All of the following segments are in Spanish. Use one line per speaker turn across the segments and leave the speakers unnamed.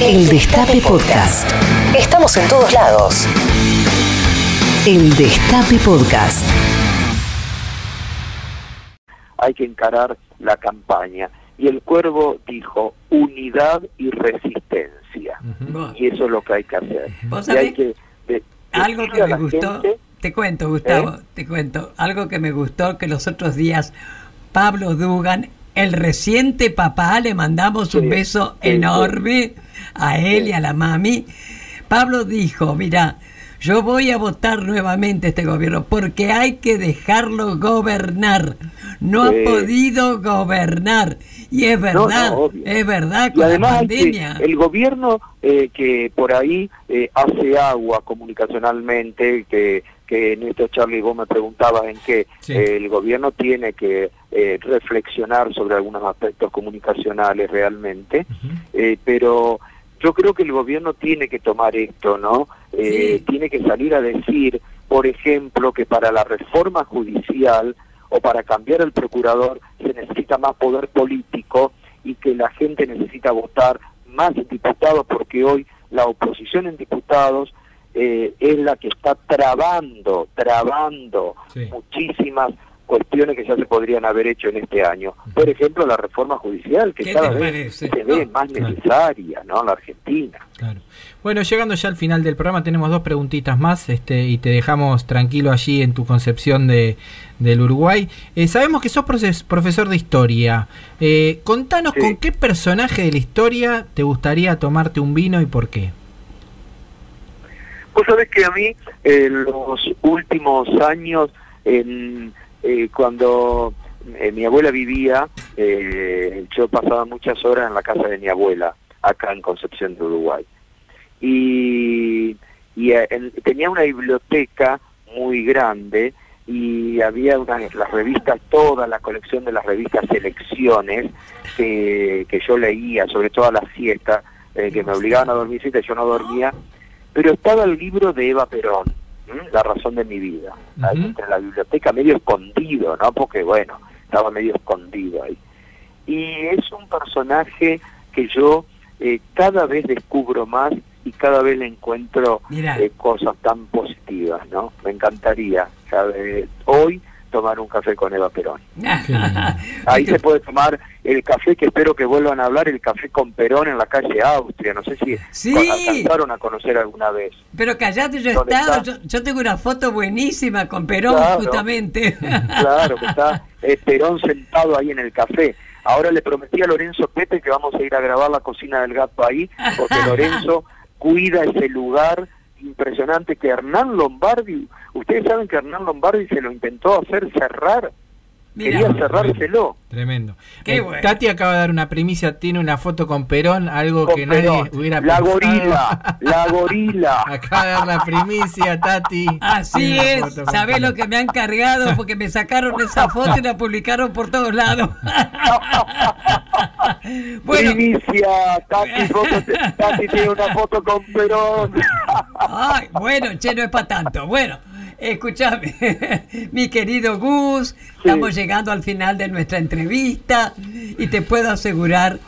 El Destape Podcast. Estamos en todos lados. El Destape Podcast.
Hay que encarar la campaña. Y el cuervo dijo unidad y resistencia. Y eso es lo que hay que hacer.
¿Vos
Y hay
sabés?
que de-
Algo que
a
me
la
gustó,
gente-
te cuento, Gustavo,
¿Eh?
te cuento. Algo que me gustó que los otros días Pablo Dugan, el reciente papá, le mandamos un
Sí,
beso
sí,
enorme a él y a la mami. Pablo dijo, mira, yo voy a votar nuevamente este gobierno porque hay que dejarlo gobernar. No ha podido gobernar. Y es verdad,
no,
es verdad
Y
con la
además que- el gobierno eh, que por ahí eh, hace agua comunicacionalmente, que, que en esto Charlie vos me preguntabas en qué,
Sí.
el gobierno tiene que eh, reflexionar sobre algunos aspectos comunicacionales realmente, eh, pero yo creo que el gobierno tiene que tomar esto, ¿no? Eh,
Sí.
Tiene que salir a decir, por ejemplo, que para la reforma judicial o para cambiar el procurador se necesita más poder político y que la gente necesita votar más diputados porque hoy la oposición en diputados eh, es la que está trabando, trabando
Sí.
muchísimas cuestiones que ya se podrían haber hecho en este año. Por ejemplo, la reforma judicial, que
¿Qué
cada vez se ve
No.
más
Claro.
necesaria, ¿no? En la Argentina.
Claro. Bueno, llegando ya al final del programa, tenemos dos preguntitas más este, y te dejamos tranquilo allí en tu concepción de, del Uruguay. Eh, sabemos que sos profesor de historia. Eh, contanos
Sí.
con qué personaje de la historia te gustaría tomarte un vino y por qué.
Vos sabés que a mí, en los últimos años, eh, cuando eh, mi abuela vivía, eh, yo pasaba muchas horas en la casa de mi abuela, acá en Concepción de Uruguay. Y, y, en- tenía una biblioteca muy grande y había unas, las revistas, toda la colección de las revistas Selecciones que, yo leía, sobre todo a las siestas, eh, que me obligaban a dormir siesta, yo no dormía, pero estaba el libro de Eva Perón, ¿m? La razón de mi vida, ahí entre la biblioteca, medio escondido, ¿no? Porque bueno, estaba medio escondido ahí. Y es un personaje que yo eh, cada vez descubro más y cada vez le encuentro eh, cosas tan positivas, ¿no? Me encantaría ¿sabe? hoy tomar un café con Eva Perón. Ahí se puede tomar el café que espero que vuelvan a hablar, el café con Perón en la calle Austria. No sé si
Sí.
alcanzaron a conocer alguna vez.
Pero callate, yo he
¿Dónde
estado, yo, yo tengo una foto buenísima con Perón,
Claro.
justamente.
Claro, que está eh, Perón sentado ahí en el café. Ahora le prometí a Lorenzo Pepe que vamos a ir a grabar la cocina del gato ahí, porque Lorenzo cuida ese lugar impresionante que Hernán Lombardi, ustedes saben que Hernán Lombardi se lo intentó hacer cerrar,
Mirá.
quería cerrárselo.
Tremendo.
Qué
Eh,
bueno.
Tati acaba de dar una primicia, tiene una foto con Perón, algo
Con
que nadie
Perón.
hubiera
La
pensado.
gorila, la gorila.
Acaba de dar la primicia, Tati.
Así es, ¿sabés lo que me han cargado? Porque me sacaron esa foto y la publicaron por todos lados. bueno,
Primicia, Tati, foto- Tati tiene una foto con Perón.
ay, bueno, che, no es para tanto. Bueno, escúchame, mi querido Gus, estamos llegando al final de nuestra entrevista y te puedo asegurar,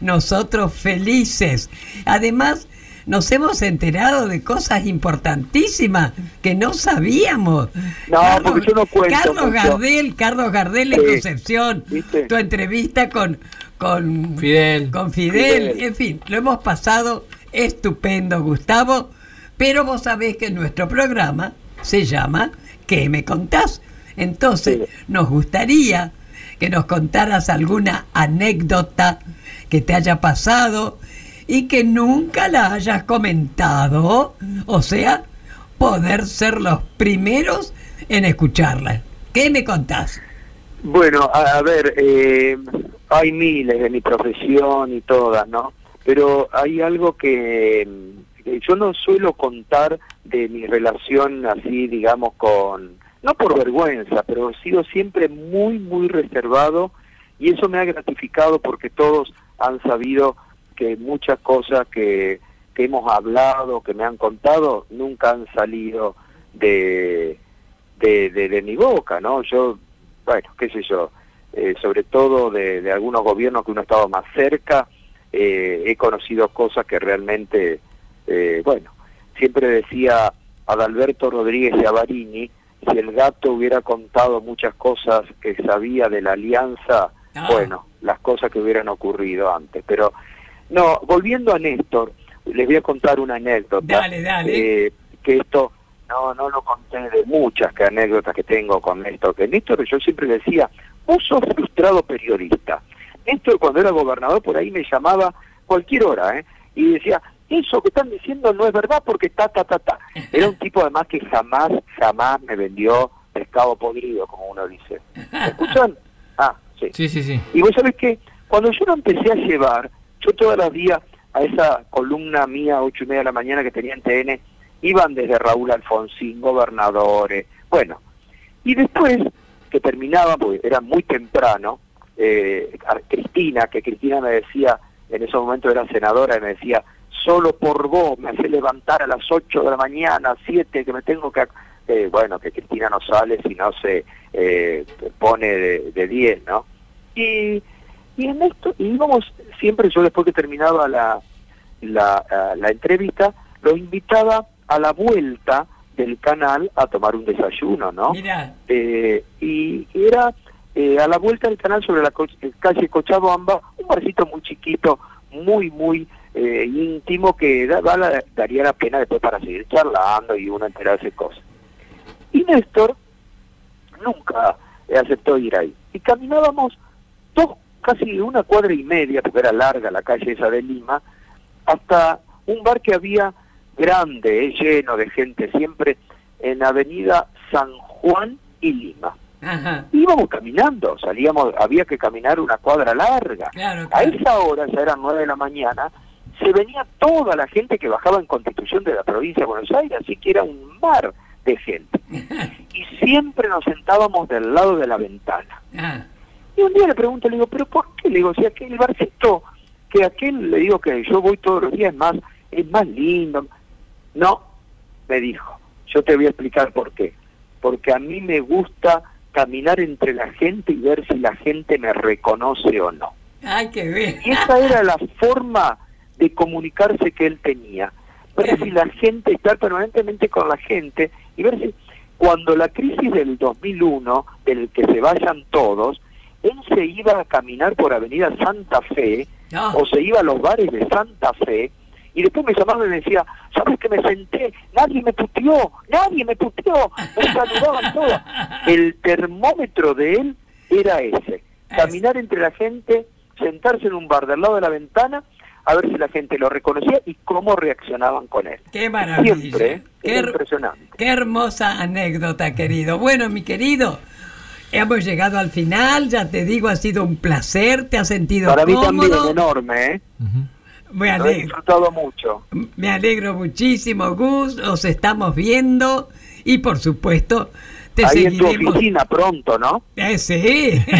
nosotros felices. Además, nos hemos enterado de cosas importantísimas que no sabíamos.
No, porque yo no cuento
Carlos
mucho.
Gardel, Carlos Gardel en
Sí,
Concepción,
¿viste?
tu entrevista con, con
Fidel.
con Fidel,
Fidel.
en fin, lo hemos pasado estupendo, Gustavo, pero vos sabés que nuestro programa se llama ¿Qué me contás? Entonces,
Sí.
nos gustaría que nos contaras alguna anécdota que te haya pasado y que nunca la hayas comentado, o sea, poder ser los primeros en escucharla. ¿Qué me contás?
Bueno, a, a ver, eh, hay miles de mi profesión y todas, ¿no? Pero hay algo que, que yo no suelo contar de mi relación así, digamos, con, no por vergüenza, pero he sido siempre muy, muy reservado y eso me ha gratificado porque todos han sabido que muchas cosas que, que hemos hablado, que me han contado, nunca han salido de, de, de, de mi boca, ¿no? Yo, bueno, qué sé yo, eh, sobre todo de, de algunos gobiernos que uno estaba más cerca, eh, he conocido cosas que realmente, eh, bueno, siempre decía Adalberto Rodríguez de Avarini, si el gato hubiera contado muchas cosas que sabía de la alianza,
Ah.
bueno, las cosas que hubieran ocurrido antes. Pero, no, volviendo a Néstor, les voy a contar una anécdota.
Dale, dale.
eh, que esto, no, no lo conté de muchas que anécdotas que tengo con Néstor. Que Néstor, yo siempre decía, vos sos frustrado periodista. Néstor, cuando era gobernador, por ahí me llamaba cualquier hora, ¿eh? Y decía, eso que están diciendo no es verdad porque ta, ta, ta, ta. Era un tipo además que jamás, jamás me vendió pescado podrido, como uno dice. ¿Me escuchan? Ah, sí.
Sí, sí, sí.
Y vos sabés que cuando yo lo empecé a llevar, yo todos los días a esa columna mía, ocho y media de la mañana que tenía en TN, iban desde Raúl Alfonsín, gobernadores, bueno. Y después que terminaba, porque era muy temprano, eh, a Cristina, que Cristina me decía, en ese momento era senadora, y me decía, solo por vos me hace levantar a las 8 de la mañana, 7, que me tengo que... ac-". Eh, bueno, que Cristina no sale si no se eh, pone de, de 10, ¿no? Y, y en esto, y íbamos siempre, yo después que terminaba la, la, ah, la entrevista, lo invitaba a la vuelta del canal a tomar un desayuno, ¿no?
Mira,
Eh, y era eh, a la vuelta del canal sobre la co- eh, calle Cochabamba, un barcito muy chiquito, muy, muy eh, íntimo, que da- da la- daría la pena después para seguir charlando y uno enterarse de cosas. Y Néstor nunca aceptó ir ahí. Y caminábamos dos, casi una cuadra y media, porque era larga la calle esa de Lima, hasta un bar que había grande, eh, lleno de gente, siempre en Avenida San Juan y Lima.
ajá,
Íbamos caminando, salíamos, había que caminar una cuadra larga.
claro,
A esa hora, ya eran nueve de la mañana, se venía toda la gente que bajaba en Constitución de la provincia de Buenos Aires, así que era un mar de gente. Y siempre nos sentábamos del lado de la ventana.
Ah,
Y un día le pregunto, le digo, ¿pero por qué? Le digo, si aquel barcito, que aquel, le digo que yo voy todos los días, es más, es más lindo. No, me dijo, yo te voy a explicar por qué. Porque a mí me gusta caminar entre la gente y ver si la gente me reconoce o no.
Ay, qué bien.
Y esa era la forma de comunicarse que él tenía. Ver si la gente, estar permanentemente con la gente y ver si cuando la crisis del 2001, del que se vayan todos, él se iba a caminar por Avenida Santa Fe
No.
o se iba a los bares de Santa Fe y después me llamaba y me decía, ¿sabes que me senté? Nadie me puteó, nadie me puteó, me saludaban todos. El termómetro de él era ese, caminar entre la gente, sentarse en un bar del lado de la ventana, a ver si la gente lo reconocía y cómo reaccionaban con él.
Qué maravilla.
Siempre.
Qué,
impresionante.
qué hermosa anécdota, querido. Bueno, mi querido, hemos llegado al final. Ya te digo, ha sido un placer. ¿Te has sentido
Para mí también,
cómodo?
enorme, ¿eh?
Me
Lo he
alegro.
disfrutado mucho.
Me alegro muchísimo, Gus. Nos estamos viendo y, por supuesto, te
Ahí en tu
seguiremos.
oficina pronto, ¿no?
Eh, sí.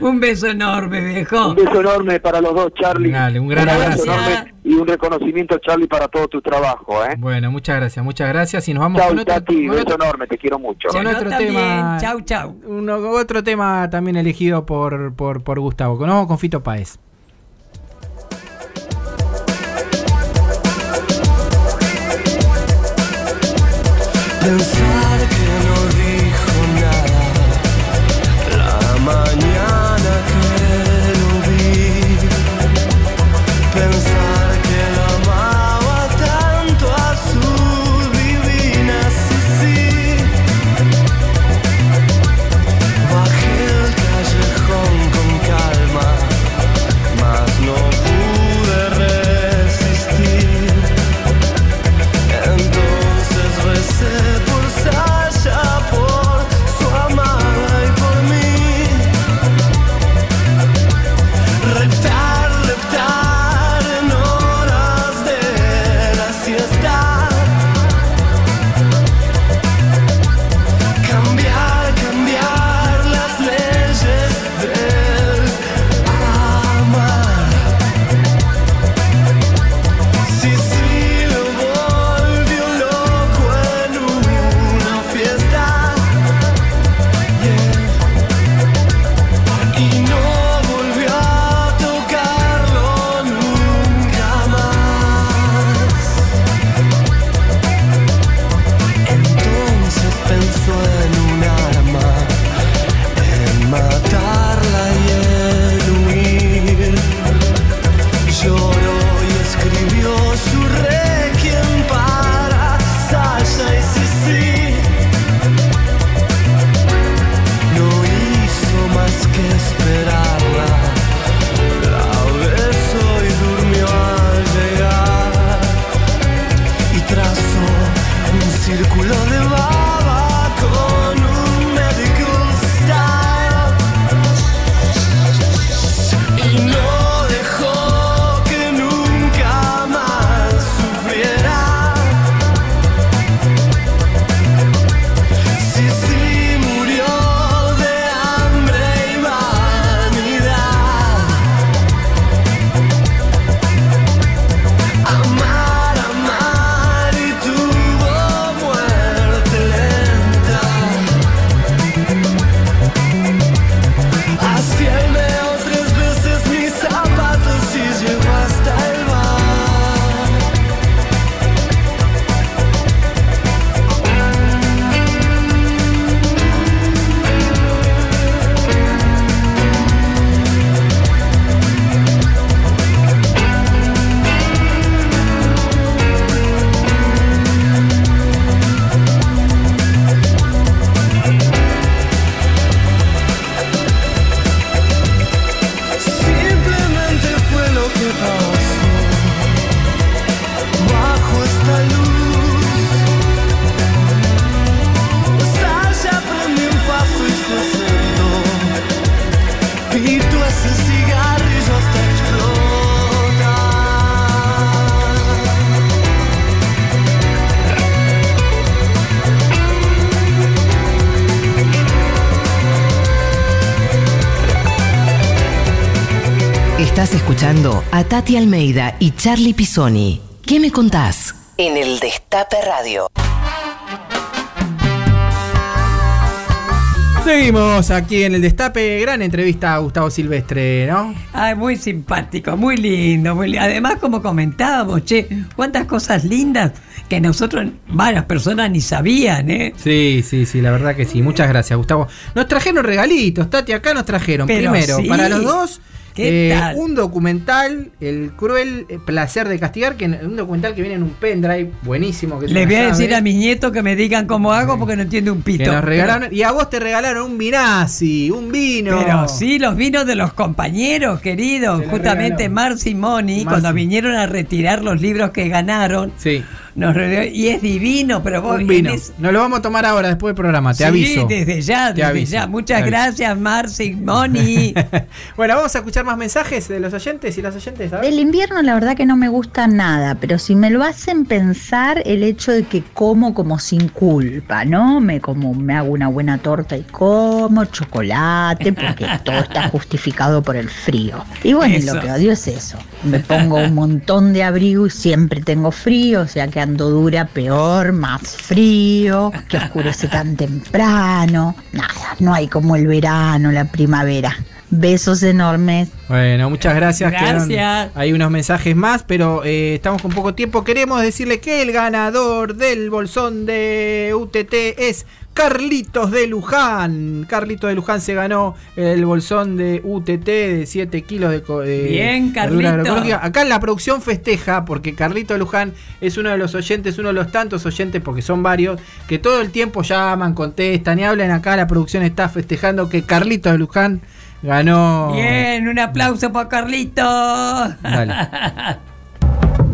un beso enorme, viejo.
Un beso enorme para los dos, Charlie.
Dale, un gran
abrazo
abrazo.
enorme y un reconocimiento, Charlie, para todo tu trabajo, ¿eh?
Bueno, muchas gracias, muchas gracias. Y nos vamos
Chao,
con otro,
Tati,
con
beso
otro-
enorme, te quiero mucho.
con otro
también.
tema.
Chau, chau.
uno- otro tema también elegido por, por, por Gustavo. Nos vamos con Fito Páez.
Pensar que
escuchando a Tati Almeida y Charlie Pisoni. ¿Qué me contás? En el Destape Radio.
Seguimos aquí en el Destape, gran entrevista a Gustavo Silvestre, ¿no?
Ay, muy simpático, muy lindo, muy Además, como comentábamos, che, cuántas cosas lindas que nosotros, varias personas ni sabían, ¿eh?
Sí, sí, sí, la verdad que sí. Muchas gracias, Gustavo. Nos trajeron regalitos, Tati, acá nos trajeron.
Pero
Primero,
sí.
para los dos,
¿Qué
eh,
tal?
un documental, El cruel placer de castigar, que un documental que viene en un pendrive buenísimo. Que es
Les voy a decir a mis nietos que me digan cómo hago porque no entiendo un
que
pito.
nos regalaron. Y a vos te regalaron un vinazzi, un vino.
Pero sí, los vinos de los compañeros, queridos. Justamente. Marci y Moni, cuando vinieron a retirar los libros que ganaron,
Sí,
nos y es divino, pero vos
un vino.
es-
Nos lo vamos a tomar ahora después del programa, te
Sí,
aviso.
desde ya,
Te
desde
aviso,
ya.
te
Muchas
aviso.
gracias, Marci Moni.
bueno, vamos a escuchar más mensajes de los oyentes y las oyentes. a ver.
Del invierno la verdad que no me gusta nada, pero si me lo hacen pensar el hecho de que como como sin culpa, ¿no? Me como me hago una buena torta y como chocolate porque todo está justificado por el frío. Y bueno, y
Eso.
lo que odio es eso. Me pongo un montón de abrigo y siempre tengo frío, o sea que ando dura peor, más frío, que oscurece tan temprano. Nada, no hay como el verano, la primavera. Besos enormes.
Bueno, muchas gracias.
Gracias.
Quedan- hay unos mensajes más, pero eh, estamos con poco tiempo. Queremos decirle que el ganador del bolsón de UTT es Carlitos de Luján. Carlitos de Luján se ganó el bolsón de UTT de 7 kilos de, de
Bien,
verdura
Carlito.
agroecológica. Acá en la producción festeja porque Carlitos de Luján es uno de los oyentes, uno de los tantos oyentes, porque son varios, que todo el tiempo llaman, contestan y hablan. Acá la producción está festejando que Carlitos de Luján ganó.
Bien, un aplauso para Carlitos.
Dale.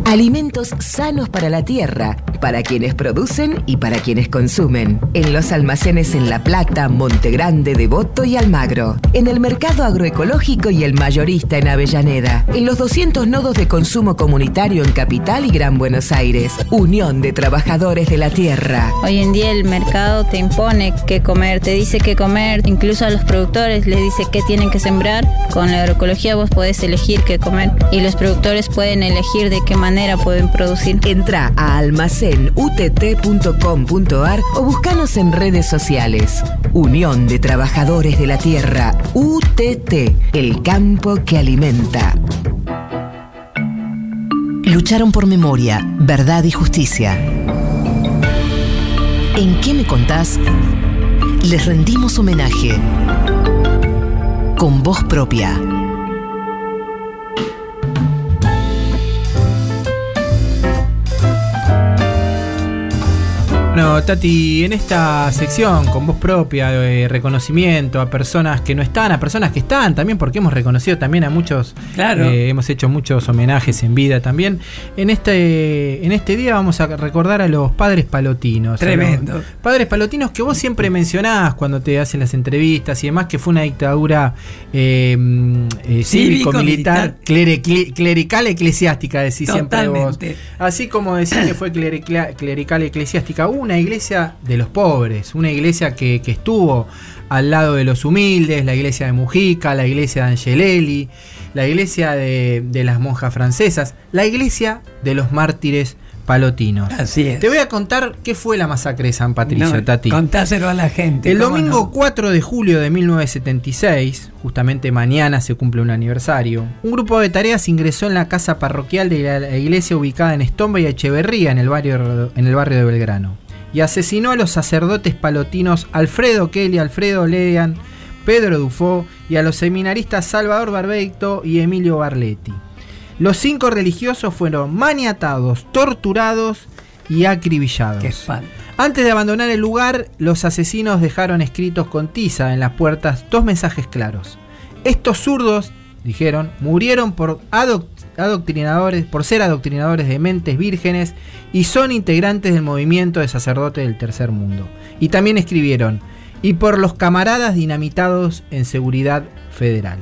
Alimentos sanos para la tierra, para quienes producen y para quienes consumen. En los almacenes en La Plata, Monte Grande, Devoto y Almagro. En el mercado agroecológico y el mayorista en Avellaneda. En los 200 nodos de consumo comunitario en Capital y Gran Buenos Aires. Unión de Trabajadores de la Tierra.
Hoy en día el mercado te impone qué comer, te dice qué comer, incluso a los productores les dice qué tienen que sembrar. Con la agroecología vos podés elegir qué comer y los productores pueden elegir de qué manera pueden producir.
Entra a almacenutt.com.ar o buscanos en redes sociales. Unión de Trabajadores de la Tierra, UTT, el campo que alimenta. Lucharon por memoria, verdad y justicia. ¿En qué me contás? Les rendimos homenaje. Con voz propia.
Bueno, Tati, en esta sección con voz propia, de reconocimiento a personas que no están, a personas que están también, porque hemos reconocido también a muchos,
Claro.
eh, hemos hecho muchos homenajes en vida también. En este, en este día vamos a recordar a los padres palotinos.
Tremendo.
Padres palotinos que vos siempre mencionás cuando te hacen las entrevistas y demás, que fue una dictadura eh, eh, cívico-militar, clerical eclesiástica, decís siempre vos. Así como decir que fue clericla- clerical eclesiástica, hubo una iglesia de los pobres, una iglesia que, que estuvo al lado de los humildes, la iglesia de Mujica, la iglesia de Angelelli, la iglesia de, de las monjas francesas, la iglesia de los mártires palotinos.
Así es.
Te voy a contar qué fue la masacre de San Patricio,
No,
Tati.
Contáselo a la gente.
El
¿cómo
domingo
no?
4 de julio de 1976, justamente mañana se cumple un aniversario, un grupo de tareas ingresó en la casa parroquial de la la iglesia ubicada en Estomba y Echeverría, en el barrio, en el barrio de Belgrano, y asesinó a los sacerdotes palotinos Alfredo Kelly, Alfredo Lean, Pedro Dufo y a los seminaristas Salvador Barbeito y Emilio Barletti. Los cinco religiosos fueron maniatados, torturados y acribillados.
Qué.
Antes de abandonar el lugar, los asesinos dejaron escritos con tiza en las puertas dos mensajes claros. Estos zurdos, dijeron, murieron por adoc- por ser adoctrinadores de mentes vírgenes y son integrantes del movimiento de sacerdotes del tercer mundo. Y también escribieron, y por los camaradas dinamitados en seguridad federal.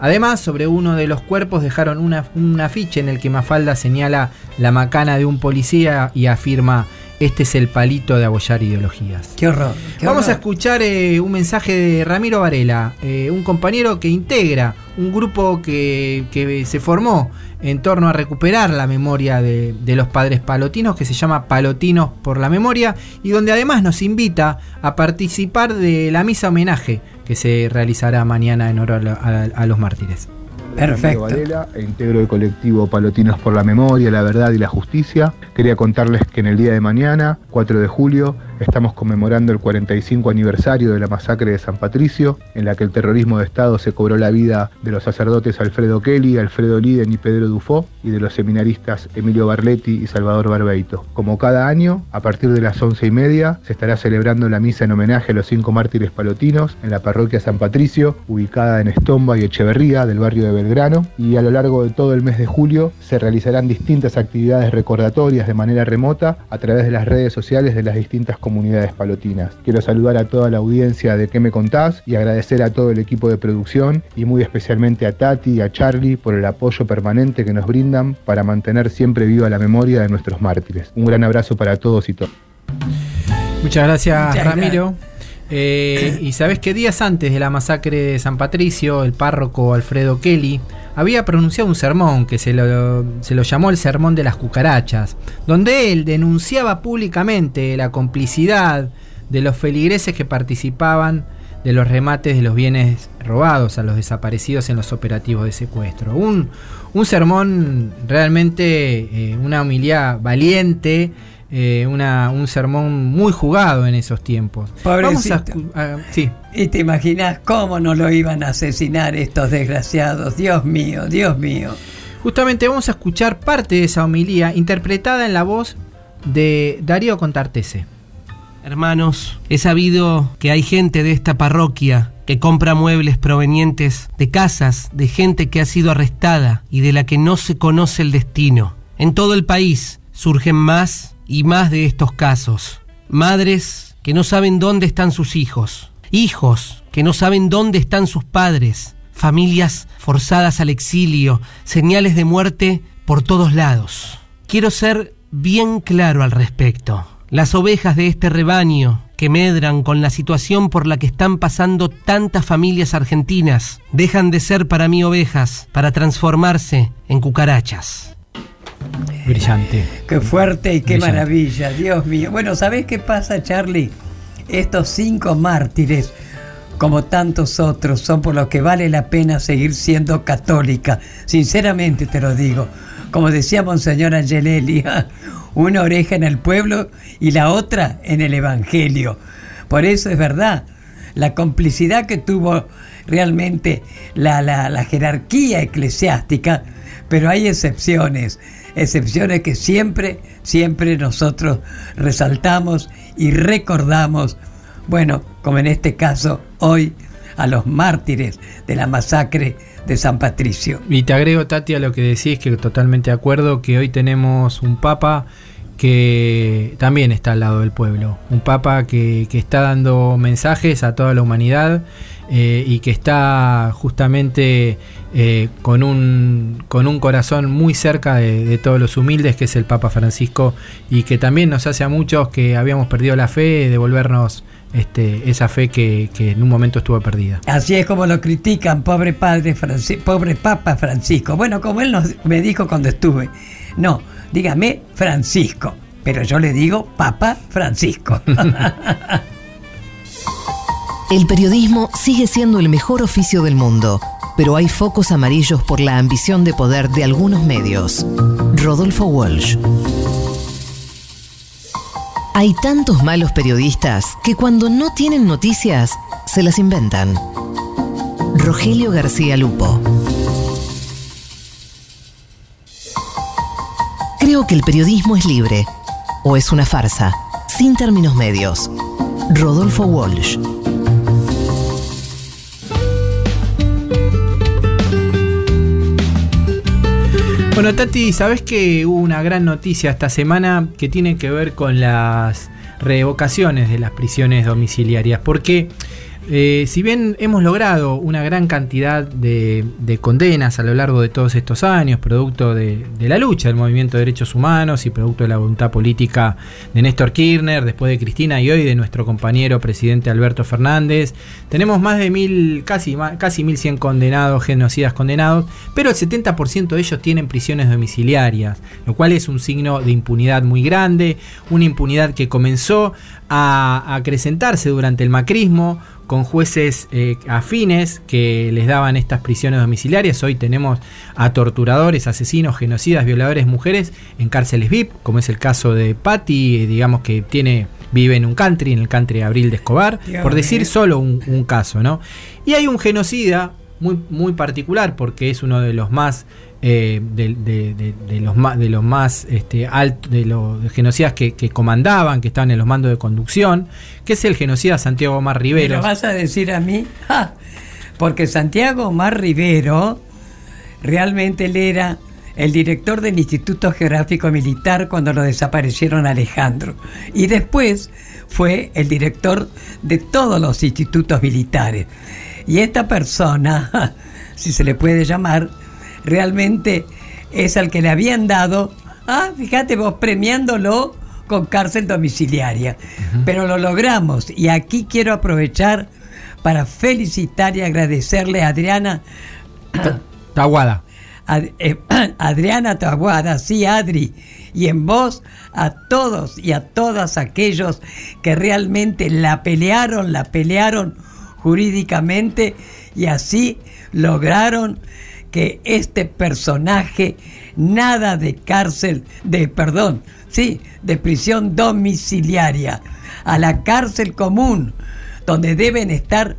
Además, sobre uno de los cuerpos dejaron un afiche en el que Mafalda señala la macana de un policía y afirma Este es el palito de abollar ideologías.
Qué horror. qué
Vamos a escuchar eh, un mensaje de Ramiro Varela, eh, un compañero que integra un grupo que, que se formó en torno a recuperar la memoria de, de los padres palotinos, que se llama Palotinos por la Memoria, y donde además nos invita a participar de la misa homenaje que se realizará mañana en honor a, a- a los mártires.
Perfecto.
Varela, e integro el colectivo Palotinos por la Memoria, la Verdad y la Justicia. Quería contarles que en el día de mañana, 4 de julio, estamos conmemorando el 45 aniversario de la masacre de San Patricio, en la que el terrorismo de Estado se cobró la vida de los sacerdotes Alfredo Kelly, Alfredo Liden y Pedro Dufó, y de los seminaristas Emilio Barletti y Salvador Barbeito. Como cada año, a partir de las once y media, se estará celebrando la misa en homenaje a los cinco mártires palotinos en la parroquia San Patricio, ubicada en Estomba y Echeverría, del barrio de Belgrano, y a lo largo de todo el mes de julio se realizarán distintas actividades recordatorias de manera remota a través de las redes sociales de las distintas comunidades palotinas. Quiero saludar a toda la audiencia de ¿Qué me contás? y agradecer a todo el equipo de producción y muy especialmente a Tati y a Charlie por el apoyo permanente que nos brindan para mantener siempre viva la memoria de nuestros mártires. Un gran abrazo para todos y todas.
Muchas gracias,
Muchas
Ramiro. Eh, y sabes que días antes de la masacre de San Patricio, el párroco Alfredo Kelly había pronunciado un sermón que se lo, se lo llamó el Sermón de las Cucarachas, donde él denunciaba públicamente la complicidad de los feligreses que participaban de los remates de los bienes robados a los desaparecidos en los operativos de secuestro. Un, un sermón realmente, eh, una homilía valiente, eh, una, un sermón muy jugado en esos tiempos. Vamos a
Pobrecito.
a- sí.
Y te imaginas cómo no lo iban a asesinar estos desgraciados. Dios mío, Dios mío.
Justamente vamos a escuchar parte de esa homilía interpretada en la voz de Darío Contartese.
Hermanos, he sabido que hay gente de esta parroquia que compra muebles provenientes de casas de gente que ha sido arrestada y de la que no se conoce el destino. En todo el país surgen más y más de estos casos. Madres que no saben dónde están sus hijos. Hijos que no saben dónde están sus padres. Familias forzadas al exilio. Señales de muerte por todos lados. Quiero ser bien claro al respecto. Las ovejas de este rebaño que medran con la situación por la que están pasando tantas familias argentinas dejan de ser para mí ovejas para transformarse en cucarachas.
Brillante.
Qué fuerte y qué
Brillante.
maravilla, Dios mío. Bueno, ¿sabés qué pasa, Charlie? Estos cinco mártires, como tantos otros, son por los que vale la pena seguir siendo católica. Sinceramente te lo digo. Como decía Monseñor Angelelli, una oreja en el pueblo y la otra en el Evangelio. Por eso es verdad, la complicidad que tuvo realmente la, la- la jerarquía eclesiástica, pero hay excepciones, excepciones que siempre, siempre nosotros resaltamos y recordamos, bueno, como en este caso hoy, a los mártires de la masacre de San Patricio.
Y te agrego, Tati, a lo que decís, que totalmente de acuerdo, que hoy tenemos un papa que también está al lado del pueblo. Un papa que, que está dando mensajes a toda la humanidad eh, y que está justamente eh, con, un, con un corazón muy cerca de, de todos los humildes, que es el Papa Francisco, y que también nos hace a muchos que habíamos perdido la fe, devolvernos este, esa fe que, que en un momento estuvo perdida.
Así es como lo critican, pobre padre Franci- pobre Papa Francisco. Bueno, como él nos, me dijo cuando estuve, no, dígame Francisco, pero yo le digo Papa Francisco.
El periodismo sigue siendo el mejor oficio del mundo, pero hay focos amarillos por la ambición de poder de algunos medios. Rodolfo Walsh. Hay tantos malos periodistas que cuando no tienen noticias, se las inventan. Rogelio García Lupo. Creo que el periodismo es libre, o es una farsa, sin términos medios. Rodolfo Walsh.
Bueno, Tati, ¿sabes que hubo una gran noticia esta semana que tiene que ver con las revocaciones de las prisiones domiciliarias? Porque Eh, si bien hemos logrado una gran cantidad de, de condenas a lo largo de todos estos años, producto de, la lucha del movimiento de derechos humanos y producto de la voluntad política de Néstor Kirchner, después de Cristina y hoy de nuestro compañero presidente Alberto Fernández, tenemos más de mil, casi, casi 1.100 condenados, genocidas condenados, pero el 70% de ellos tienen prisiones domiciliarias, lo cual es un signo de impunidad muy grande, una impunidad que comenzó a acrecentarse durante el macrismo con jueces eh, afines que les daban estas prisiones domiciliarias. Hoy tenemos a torturadores, asesinos, genocidas, violadores, mujeres en cárceles VIP, como es el caso de Patti, eh, digamos que tiene vive en un country, en el country Abril de Escobar, por decir
mío.
solo un, un caso, ¿no? Y hay un genocida muy, muy particular porque es uno de los más eh, de, de- de- de los más de los más este, altos de los genocidas que, que comandaban, que estaban en los mandos de conducción, que es el genocida Santiago Omar
¿Me
Rivero.
lo vas a decir a mí? ¡Ja! Porque Santiago Omar Rivero realmente él era el director del Instituto Geográfico Militar cuando lo desaparecieron Alejandro. Y después fue el director de todos los institutos militares. Y esta persona, si se le puede llamar, realmente es al que le habían dado, ah, fíjate vos, premiándolo con cárcel domiciliaria. Pero lo logramos y aquí quiero aprovechar para felicitar y agradecerle a Adriana
Taguada.
Ad- eh, Adriana Taguada, sí, Adri, y en vos a todos y a todas aquellos que realmente la pelearon, la pelearon jurídicamente y así lograron que este personaje nada de cárcel, de perdón, sí, de prisión domiciliaria, a la cárcel común, donde deben estar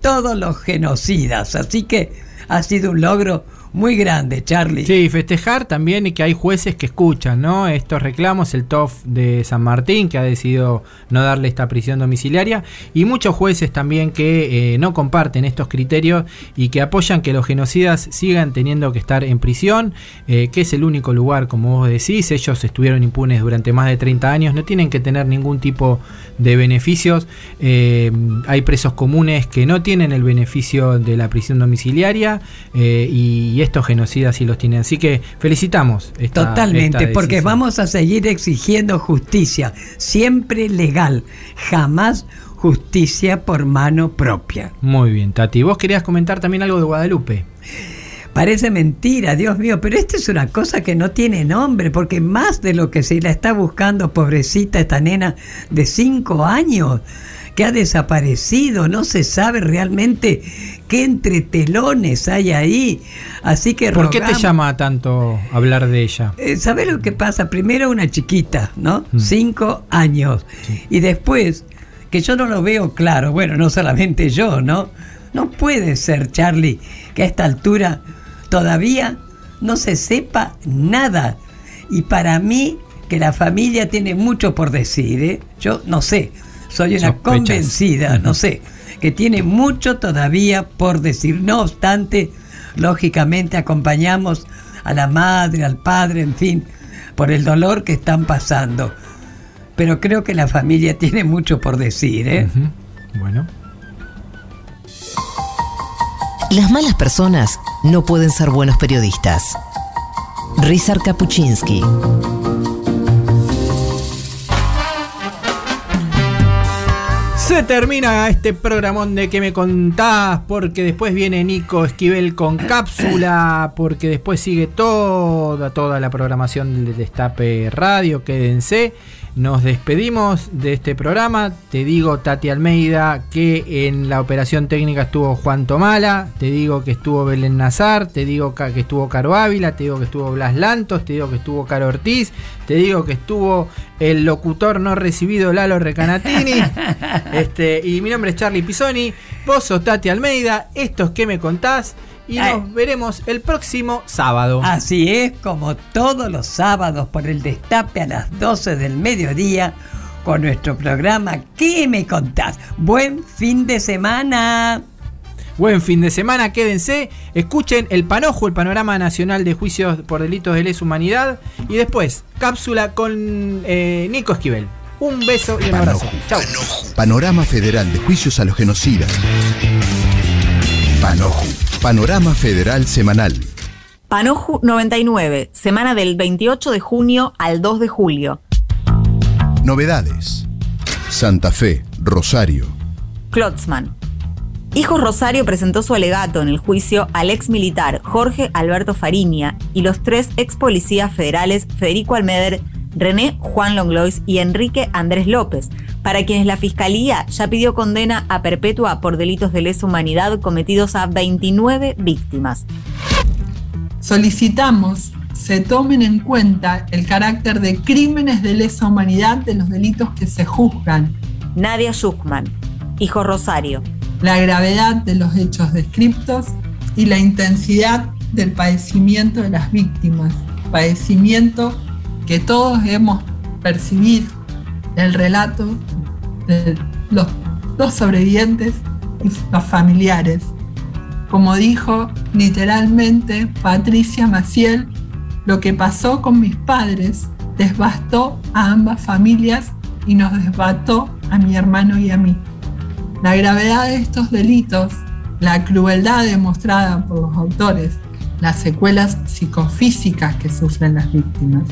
todos los genocidas. Así que ha sido un logro muy grande, Charlie.
Sí, festejar también y que hay jueces que escuchan, ¿no? Estos reclamos, el TOF de San Martín, que ha decidido no darle esta prisión domiciliaria, y muchos jueces también que eh, no comparten estos criterios y que apoyan que los genocidas sigan teniendo que estar en prisión, eh, que es el único lugar, como vos decís, ellos estuvieron impunes durante más de 30 años, no tienen que tener ningún tipo de beneficios, eh, hay presos comunes que no tienen el beneficio de la prisión domiciliaria eh, y estos genocidas sí los tienen. Así que felicitamos. esta-
Totalmente,
esta
porque vamos a seguir exigiendo justicia, siempre legal, jamás justicia por mano propia.
Muy bien, Tati. Vos querías comentar también algo de Guadalupe.
Parece mentira, Dios mío, pero esto es una cosa que no tiene nombre, porque más de lo que se la está buscando, pobrecita esta nena de cinco años, que ha desaparecido, no se sabe realmente qué entretelones hay ahí. Así que
¿Por qué te llama tanto hablar de ella?
Eh, ¿Sabe lo que pasa? Primero una chiquita, ¿no?
Mm.
Cinco años. Y después, que yo no lo veo claro, bueno, no solamente yo, ¿no? No puede ser, Charlie, que a esta altura todavía no se sepa nada. Y para mí, que la familia tiene mucho por decir, ¿eh? Yo no sé, soy una
Sospechas.
convencida, no sé, que tiene mucho todavía por decir. No obstante, lógicamente acompañamos a la madre, al padre, en fin, por el dolor que están pasando. Pero creo que la familia tiene mucho por decir, ¿eh?
Bueno.
Las malas personas no pueden ser buenos periodistas. Rizar Kapuczynski.
Se termina este programón de que me contás, porque después viene Nico Esquivel con cápsula, porque después sigue toda, toda la programación del Destape Radio, quédense. Nos despedimos de este programa. Te digo, Tati Almeida, que en la operación técnica estuvo Juan Tomala. Te digo que estuvo Belén Nazar. Te digo que estuvo Caro Ávila. Te digo que estuvo Blas Lantos. Te digo que estuvo Caro Ortiz. Te digo que estuvo el locutor no recibido Lalo Recanatini. este, y mi nombre es Charlie Pisoni. Vos sos Tati Almeida. Esto es que me contás. Y
Ay.
nos veremos el próximo sábado.
Así es, como todos los sábados por el destape a las 12 del mediodía con nuestro programa ¿Qué me contás? Buen fin de semana.
Buen fin de semana, quédense, escuchen el Panojo, el Panorama Nacional de Juicios por Delitos de Lesa Humanidad, y después, cápsula con eh, Nico Esquivel. Un beso y un abrazo. Chau.
Panorama Federal de Juicios a los Genocidas. Panoju. Panorama Federal Semanal.
Panoju 99, semana del 28 de junio al 2 de julio.
Novedades. Santa Fe, Rosario.
Klotzmann. Hijo Rosario presentó su alegato en el juicio al ex militar Jorge Alberto Fariña y los tres ex policías federales Federico Almeder, René Juan Longlois y Enrique Andrés López, para quienes la fiscalía ya pidió condena a perpetua por delitos de lesa humanidad cometidos a 29 víctimas.
Solicitamos se tomen en cuenta el carácter de crímenes de lesa humanidad de los delitos que se juzgan.
Nadia Schuchman, hijo Rosario.
La gravedad de los hechos descriptos y la intensidad del padecimiento de las víctimas. Padecimiento que todos hemos percibido el relato de los dos sobrevivientes y sus familiares. Como dijo literalmente Patricia Maciel, lo que pasó con mis padres desbastó a ambas familias y nos desbató a mi hermano y a mí. La gravedad de estos delitos, la crueldad demostrada por los autores, las secuelas psicofísicas que sufren las víctimas,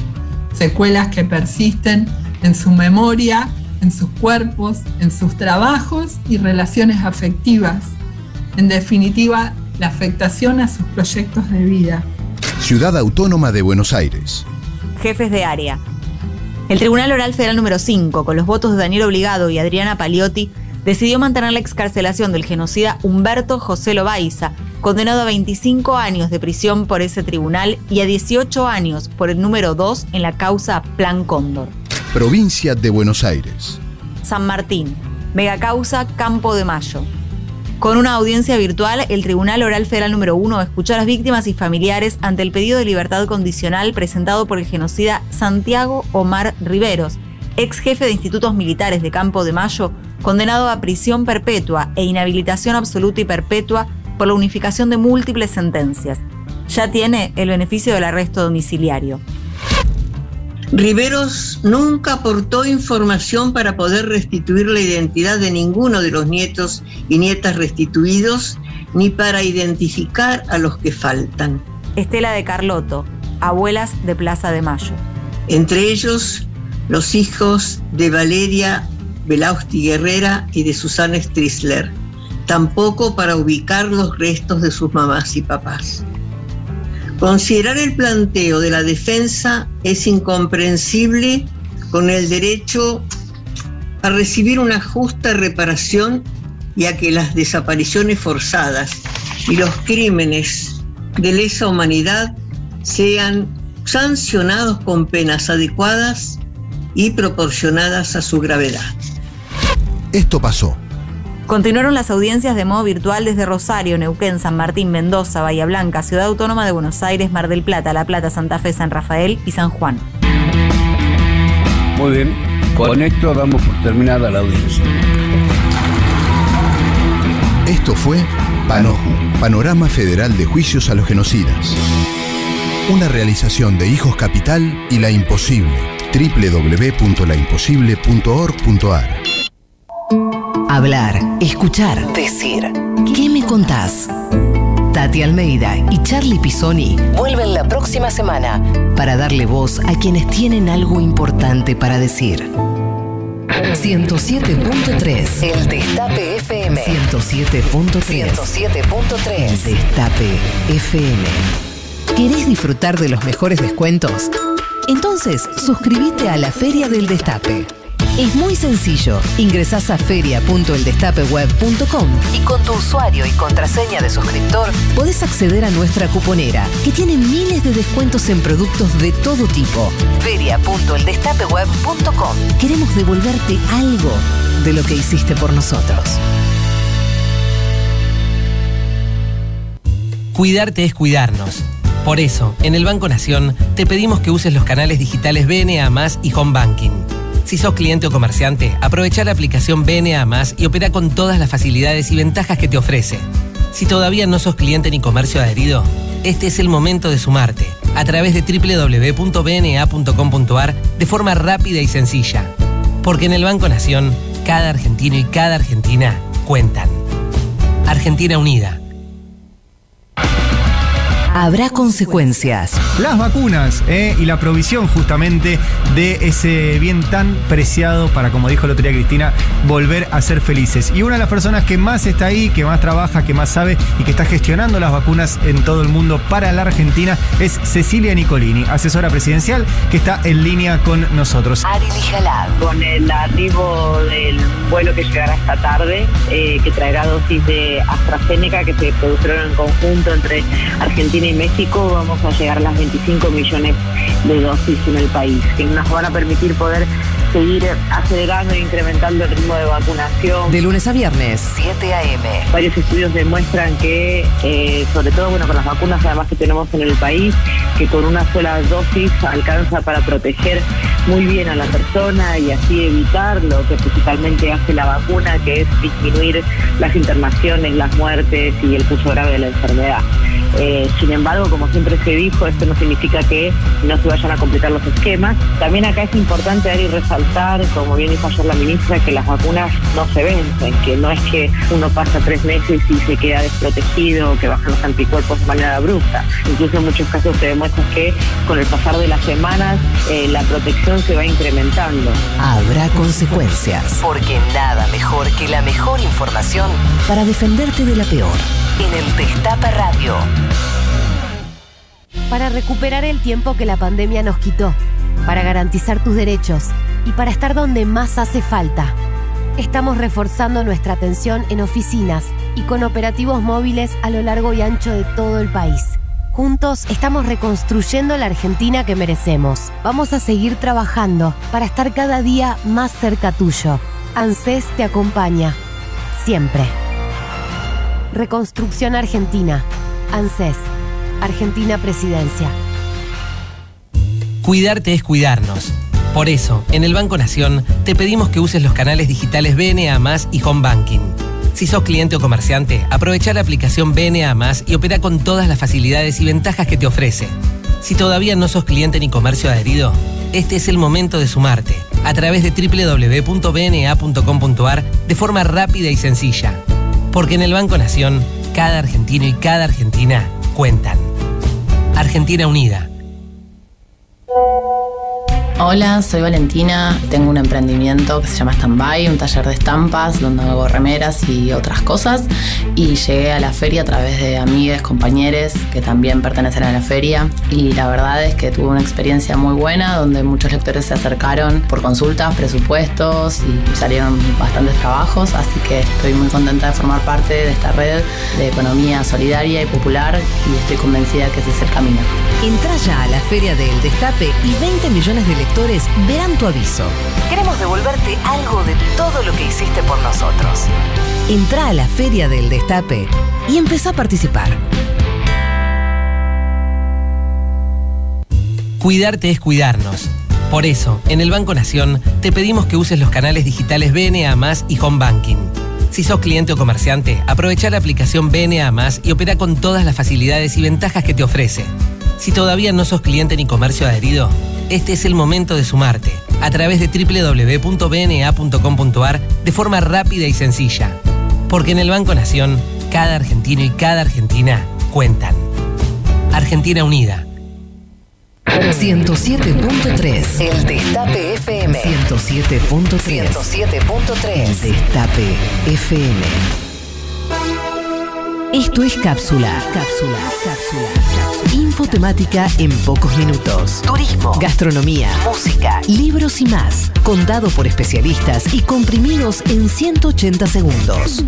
secuelas que persisten en su memoria, en sus cuerpos, en sus trabajos y relaciones afectivas. En definitiva, la afectación a sus proyectos de vida.
Ciudad Autónoma de Buenos Aires.
Jefes de área. El Tribunal Oral Federal número 5, con los votos de Daniel Obligado y Adriana Paliotti, decidió mantener la excarcelación del genocida Humberto José Lobaiza, condenado a 25 años de prisión por ese tribunal y a 18 años por el número 2 en la causa Plan Cóndor.
Provincia de Buenos Aires.
San Martín, megacausa Campo de Mayo. Con una audiencia virtual, el Tribunal Oral Federal número 1 escuchó a las víctimas y familiares ante el pedido de libertad condicional presentado por el genocida Santiago Omar Riveros, ex jefe de institutos militares de Campo de Mayo, condenado a prisión perpetua e inhabilitación absoluta y perpetua por la unificación de múltiples sentencias. Ya tiene el beneficio del arresto domiciliario.
Riveros nunca aportó información para poder restituir la identidad de ninguno de los nietos y nietas restituidos, ni para identificar a los que faltan.
Estela de Carlotto, abuelas de Plaza de Mayo.
Entre ellos, los hijos de Valeria Belausti Guerrera y de Susana Strisler, tampoco para ubicar los restos de sus mamás y papás. Considerar el planteo de la defensa es incomprensible con el derecho a recibir una justa reparación y a que las desapariciones forzadas y los crímenes de lesa humanidad sean sancionados con penas adecuadas y proporcionadas a su gravedad.
Esto pasó.
Continuaron las audiencias de modo virtual desde Rosario, Neuquén, San Martín, Mendoza, Bahía Blanca, Ciudad Autónoma de Buenos Aires, Mar del Plata, La Plata, Santa Fe, San Rafael y San Juan.
Muy bien, con esto damos por terminada la audiencia.
Esto fue Panoju, Panorama Federal de Juicios a los Genocidas. Una realización de Hijos Capital y La Imposible. www.laimposible.org.ar
Hablar, escuchar, decir. ¿Qué me contás? Tati Almeida y Charlie Pisoni vuelven la próxima semana para darle voz a quienes tienen algo importante para decir. 107.3 El Destape FM 107.3 107.3 Destape FM ¿Querés disfrutar de los mejores descuentos? Entonces, suscríbete a la Feria del Destape. Es muy sencillo. Ingresás a feria.eldestapeweb.com y con tu usuario y contraseña de suscriptor podés acceder a nuestra cuponera, que tiene miles de descuentos en productos de todo tipo. feria.eldestapeweb.com Queremos devolverte algo de lo que hiciste por nosotros.
Cuidarte es cuidarnos. Por eso, en el Banco Nación, te pedimos que uses los canales digitales BNA y Home Banking. Si sos cliente o comerciante, aprovecha la aplicación BNA y opera con todas las facilidades y ventajas que te ofrece. Si todavía no sos cliente ni comercio adherido, este es el momento de sumarte a través de www.bna.com.ar de forma rápida y sencilla. Porque en el Banco Nación, cada argentino y cada argentina cuentan. Argentina Unida.
Habrá consecuencias.
Las vacunas ¿eh? y la provisión justamente de ese bien tan preciado para, como dijo la otro día Cristina, volver a ser felices. Y una de las personas que más está ahí, que más trabaja, que más sabe y que está gestionando las vacunas en todo el mundo para la Argentina es Cecilia Nicolini, asesora presidencial que está en línea con nosotros.
Con el arribo del vuelo que llegará esta tarde, eh, que traerá dosis de AstraZeneca que se produjeron en conjunto entre Argentina y México, vamos a llegar a las 25 millones de dosis en el país, que nos van a permitir poder seguir acelerando e incrementando el ritmo de vacunación.
De lunes a viernes, 7 a.m.
Varios estudios demuestran que, eh, sobre todo bueno, con las vacunas además que tenemos en el país, que con una sola dosis alcanza para proteger muy bien a la persona y así evitar lo que principalmente hace la vacuna, que es disminuir las internaciones, las muertes y el curso grave de la enfermedad. Eh, sin embargo, como siempre se dijo, esto no significa que no se vayan a completar los esquemas. También acá es importante dar y resaltar, como bien dijo ayer la ministra, que las vacunas no se vencen, que no es que uno pasa tres meses y se queda desprotegido o que bajan los anticuerpos de manera abrupta. Incluso en muchos casos se demuestra que con el pasar de las semanas eh, la protección se va incrementando.
Habrá consecuencias. Porque nada mejor que la mejor información para defenderte de la peor. En el Destape Radio.
Para recuperar el tiempo que la pandemia nos quitó, para garantizar tus derechos y para estar donde más hace falta. Estamos reforzando nuestra atención en oficinas y con operativos móviles a lo largo y ancho de todo el país. Juntos estamos reconstruyendo la Argentina que merecemos. Vamos a seguir trabajando para estar cada día más cerca tuyo. ANSES te acompaña. Siempre. Reconstrucción Argentina. ANSES. Argentina Presidencia.
Cuidarte es cuidarnos. Por eso, en el Banco Nación, te pedimos que uses los canales digitales BNA y Home Banking. Si sos cliente o comerciante, aprovecha la aplicación BNA y opera con todas las facilidades y ventajas que te ofrece. Si todavía no sos cliente ni comercio adherido, este es el momento de sumarte a través de www.bna.com.ar de forma rápida y sencilla. Porque en el Banco Nación, cada argentino y cada argentina cuentan. Argentina Unida.
Hola, soy Valentina, tengo un emprendimiento que se llama Standby, un taller de estampas donde hago remeras y otras cosas. Y llegué a la feria a través de amigues, compañeros que también pertenecen a la feria. Y la verdad es que tuve una experiencia muy buena donde muchos lectores se acercaron por consultas, presupuestos y salieron bastantes trabajos, así que estoy muy contenta de formar parte de esta red de economía solidaria y popular y estoy convencida que ese es el camino.
Entra ya a la Feria del Destape y 20 millones de lectores verán tu aviso. Queremos devolverte algo de todo lo que hiciste por nosotros. Entra a la Feria del Destape y empezá a participar.
Cuidarte es cuidarnos. Por eso, en el Banco Nación, te pedimos que uses los canales digitales BNA y Home Banking. Si sos cliente o comerciante, aprovecha la aplicación BNA y opera con todas las facilidades y ventajas que te ofrece. Si todavía no sos cliente ni comercio adherido, este es el momento de sumarte a través de www.bna.com.ar de forma rápida y sencilla. Porque en el Banco Nación, cada argentino y cada argentina cuentan. Argentina Unida.
107.3 El Destape FM 107.3 107.3 El Destape FM Esto es Cápsula. Cápsula. Cápsula. Info temática en pocos minutos. Turismo. Gastronomía. Música. Libros y más. Contado por especialistas y comprimidos en 180 segundos.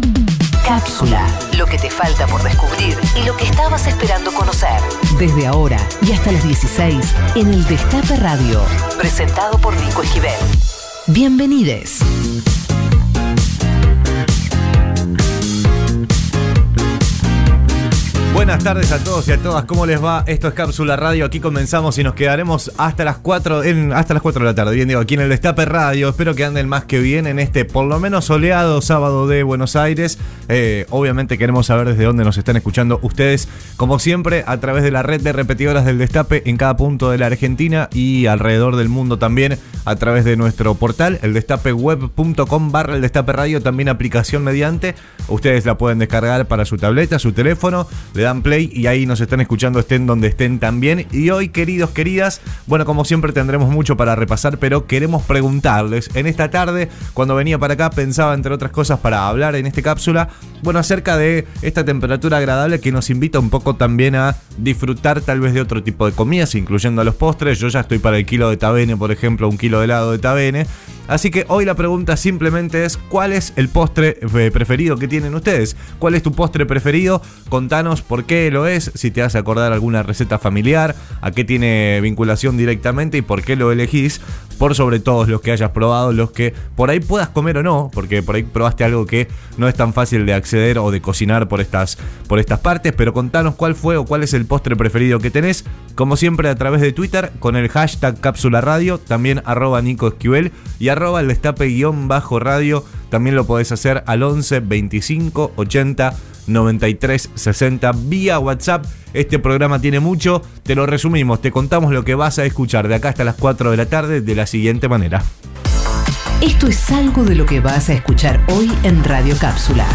Cápsula, lo que te falta por descubrir y lo que estabas esperando conocer. Desde ahora y hasta las 16 en el Destape Radio. Presentado por Nico Esquivel. Bienvenides.
Buenas tardes a todos y a todas, ¿cómo les va? Esto es Cápsula Radio, aquí comenzamos y nos quedaremos hasta las 4, en, hasta las 4 de la tarde, bien digo, aquí en el Destape Radio, espero que anden más que bien en este por lo menos soleado sábado de Buenos Aires, Eh, obviamente queremos saber desde dónde nos están escuchando ustedes, como siempre, a través de la red de repetidoras del Destape en cada punto de la Argentina y alrededor del mundo también, a través de nuestro portal, el destapeweb.com barra el Destape Radio, también aplicación mediante, ustedes la pueden descargar para su tableta, su teléfono, le play y ahí nos están escuchando estén donde estén también. Y hoy, queridos, queridas, bueno, como siempre tendremos mucho para repasar, pero queremos preguntarles, en esta tarde, cuando venía para acá, pensaba entre otras cosas para hablar en esta cápsula, bueno, acerca de esta temperatura agradable que nos invita un poco también a disfrutar tal vez de otro tipo de comidas, incluyendo los postres. Yo ya estoy para el kilo de tabene, por ejemplo, un kilo de helado de tabene. Así que hoy la pregunta simplemente es, ¿cuál es el postre eh, preferido que tienen ustedes? ¿Cuál es tu postre preferido? Contanos por qué lo es, si te hace acordar alguna receta familiar, a qué tiene vinculación directamente y por qué lo elegís. Por sobre todos los que hayas probado, los que por ahí puedas comer o no, porque por ahí probaste algo que no es tan fácil de acceder o de cocinar por estas, por estas partes, pero contanos cuál fue o cuál es el postre preferido que tenés, como siempre a través de Twitter con el hashtag cápsula radio, también arroba Nico Esquivel y arroba el destape guion bajo radio, también lo podés hacer al 11 25 80 93 60 vía WhatsApp. Este programa tiene mucho, te lo resumimos, te contamos lo que vas a escuchar de acá hasta las 4 de la tarde de la siguiente manera.
Esto es algo de lo que vas a escuchar hoy en Radio Cápsula.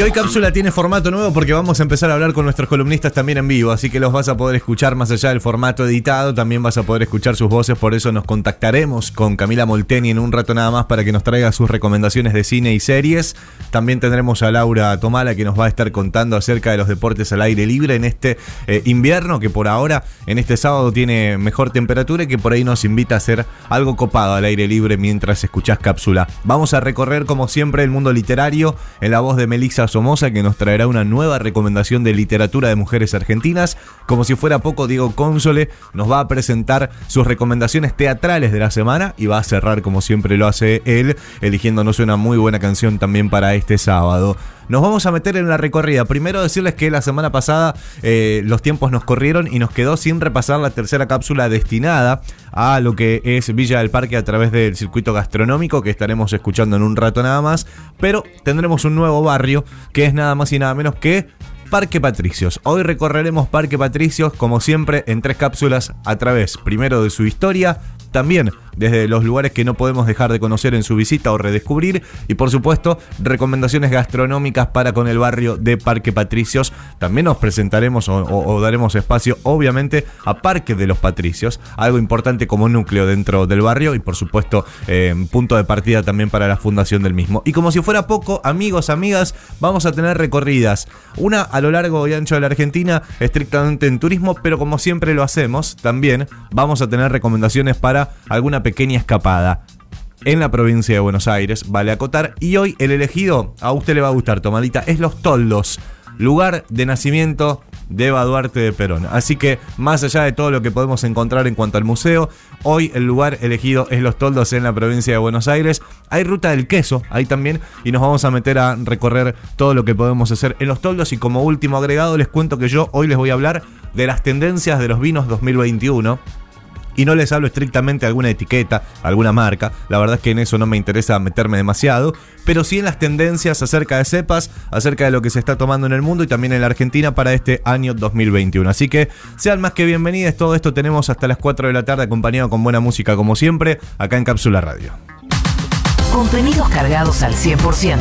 Y hoy Cápsula tiene formato nuevo porque vamos a empezar a hablar con nuestros columnistas también en vivo, así que los vas a poder escuchar más allá del formato editado, también vas a poder escuchar sus voces, por eso nos contactaremos con Camila Molteni en un rato nada más para que nos traiga sus recomendaciones de cine y series. También tendremos a Laura Tomala que nos va a estar contando acerca de los deportes al aire libre en este eh, invierno que por ahora en este sábado tiene mejor temperatura y que por ahí nos invita a hacer algo copado al aire libre mientras escuchás Cápsula. Vamos a recorrer como siempre el mundo literario en la voz de Melissa Somoza que nos traerá una nueva recomendación de literatura de mujeres argentinas. Como si fuera poco, Diego Cónsole nos va a presentar sus recomendaciones teatrales de la semana y va a cerrar como siempre lo hace él, eligiéndonos una muy buena canción también para este sábado. Nos vamos a meter en la recorrida. Primero decirles que la semana pasada eh, los tiempos nos corrieron y nos quedó sin repasar la tercera cápsula destinada a lo que es Villa del Parque a través del circuito gastronómico que estaremos escuchando en un rato nada más. Pero tendremos un nuevo barrio que es nada más y nada menos que Parque Patricios. Hoy recorreremos Parque Patricios, como siempre, en tres cápsulas a través, primero de su historia, también desde los lugares que no podemos dejar de conocer en su visita o redescubrir y por supuesto recomendaciones gastronómicas para con el barrio de Parque Patricios. También nos presentaremos o, daremos espacio obviamente a Parque de los Patricios, algo importante como núcleo dentro del barrio y por supuesto eh, punto de partida también para la fundación del mismo. Y como si fuera poco, amigos, amigas, vamos a tener recorridas, una a lo largo y ancho de la Argentina, estrictamente en turismo, pero como siempre lo hacemos, también vamos a tener recomendaciones para alguna pequeña escapada en la provincia de Buenos Aires, vale acotar. Y hoy el elegido, a usted le va a gustar, Tomadita, es Los Toldos, lugar de nacimiento de Eva Duarte de Perón. Así que, más allá de todo lo que podemos encontrar en cuanto al museo, hoy el lugar elegido es Los Toldos en la provincia de Buenos Aires. Hay ruta del queso ahí también y nos vamos a meter a recorrer todo lo que podemos hacer en Los Toldos. Y como último agregado, les cuento que yo hoy les voy a hablar de las tendencias de los vinos 2021. Y no les hablo estrictamente alguna etiqueta, alguna marca. La verdad es que en eso no me interesa meterme demasiado. Pero sí en las tendencias acerca de cepas, acerca de lo que se está tomando en el mundo y también en la Argentina para este año 2021. Así que sean más que bienvenidos. Todo esto tenemos hasta las 4 de la tarde acompañado con buena música como siempre, acá en Cápsula Radio.
Contenidos cargados al 100%.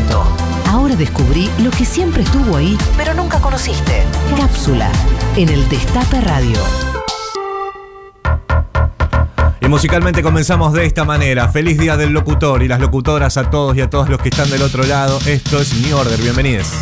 Ahora descubrí lo que siempre estuvo ahí, pero nunca conociste. Cápsula en el Destape Radio.
Musicalmente comenzamos de esta manera. Feliz día del locutor y las locutoras a todos y a todos los que están del otro lado. Esto es New Order. Bienvenidos.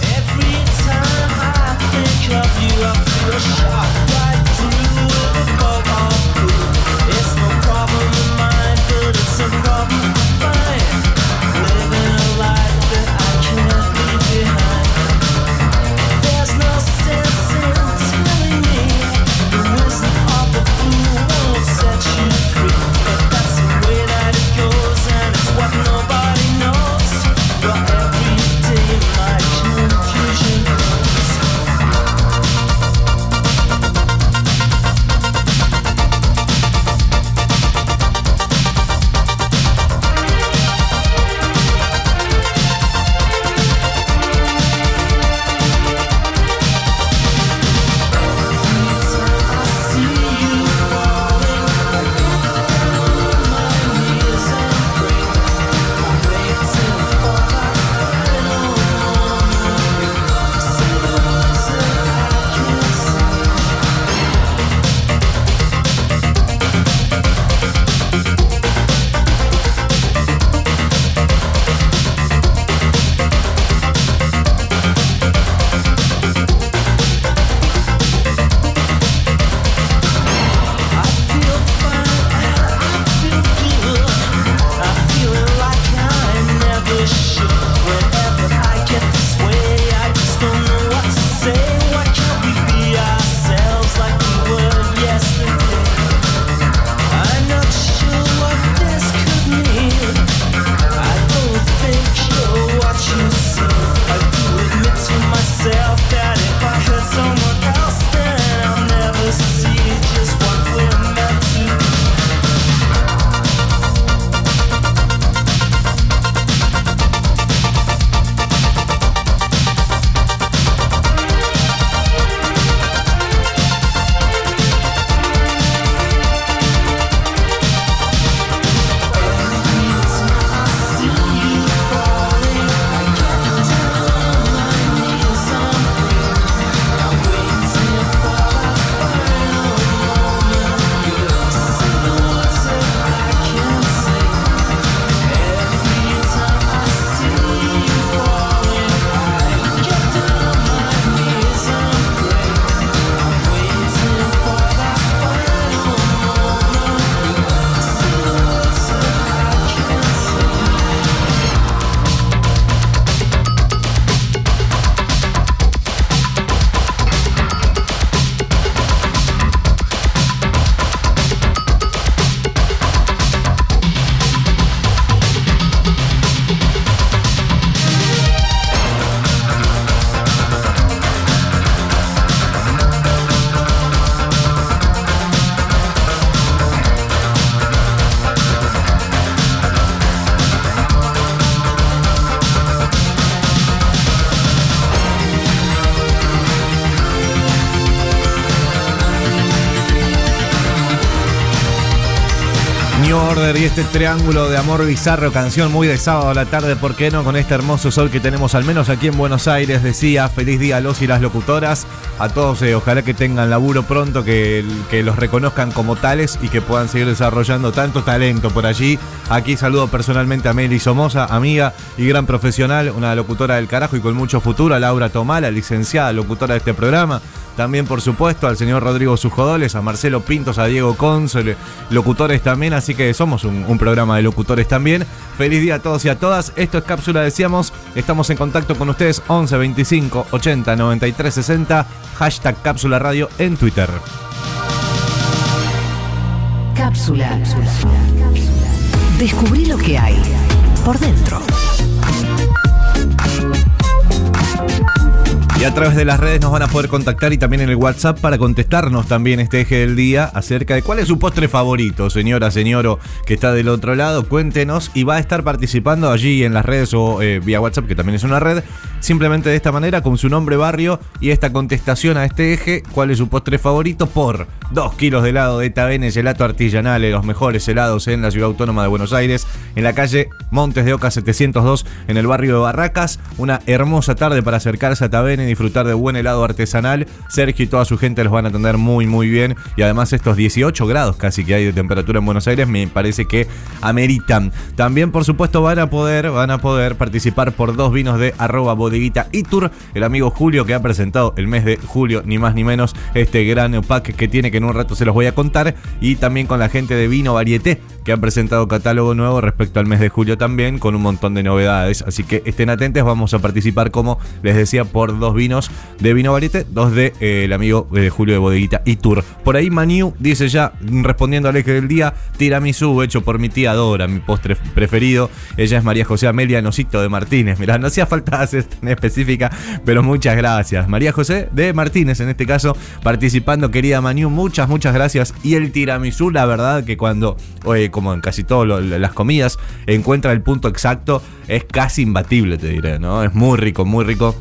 Este triángulo de amor bizarro, canción muy de sábado a la tarde, ¿por qué no? Con este hermoso sol que tenemos al menos aquí en Buenos Aires, decía, feliz día a los y las locutoras, a todos, eh, ojalá que tengan laburo pronto, que, que los reconozcan como tales y que puedan seguir desarrollando tanto talento por allí. Aquí saludo personalmente a Meli Somoza, amiga y gran profesional, una locutora del carajo y con mucho futuro, a Laura Tomala, licenciada, locutora de este programa. También, por supuesto, al señor Rodrigo Sujodoles, a Marcelo Pintos, a Diego Console, locutores también, así que somos un, programa de locutores también. Feliz día a todos y a todas. Esto es Cápsula, decíamos. Estamos en contacto con ustedes 11 25 80 93 60. Hashtag Cápsula Radio en Twitter.
Cápsula. Descubrí lo que hay por dentro.
Y a través de las redes nos van a poder contactar y también en el WhatsApp para contestarnos también este eje del día acerca de cuál es su postre favorito, señora, señor que está del otro lado. Cuéntenos y va a estar participando allí en las redes o eh, vía WhatsApp, que también es una red. Simplemente de esta manera, con su nombre, barrio y esta contestación a este eje, cuál es su postre favorito por 2 kilos de helado de Tabene Gelato Artisanale, los mejores helados en la ciudad autónoma de Buenos Aires, en la calle Montes de Oca 702, en el barrio de Barracas. Una hermosa tarde para acercarse a Tabene disfrutar de buen helado artesanal. Sergio y toda su gente los van a atender muy, muy bien. Y además, estos 18 grados casi que hay de temperatura en Buenos Aires, me parece que ameritan. También, por supuesto, van a poder, van a poder participar por dos vinos de arroba bodeguita Itur. El amigo Julio que ha presentado el mes de julio, ni más ni menos, este gran pack que tiene que en un rato se los voy a contar. Y también con la gente de Vino Varieté que han presentado catálogo nuevo respecto al mes de julio también, con un montón de novedades. Así que estén atentos, vamos a participar, como les decía, por dos vinos de Vino Varieté, dos de eh, el amigo de Julio de Bodeguita y Tour. Por ahí Manu dice ya, respondiendo al eje del día, tiramisú hecho por mi tía Dora, mi postre preferido. Ella es María José Amelia Nosito de Martínez. Mirá, no hacía falta hacer tan específica, pero muchas gracias. María José de Martínez, en este caso, participando, querida Manu, muchas, muchas gracias. Y el tiramisú, la verdad que cuando, oye, como en casi todas las comidas, encuentra el punto exacto, es casi imbatible, te diré, ¿no? Es muy rico, muy rico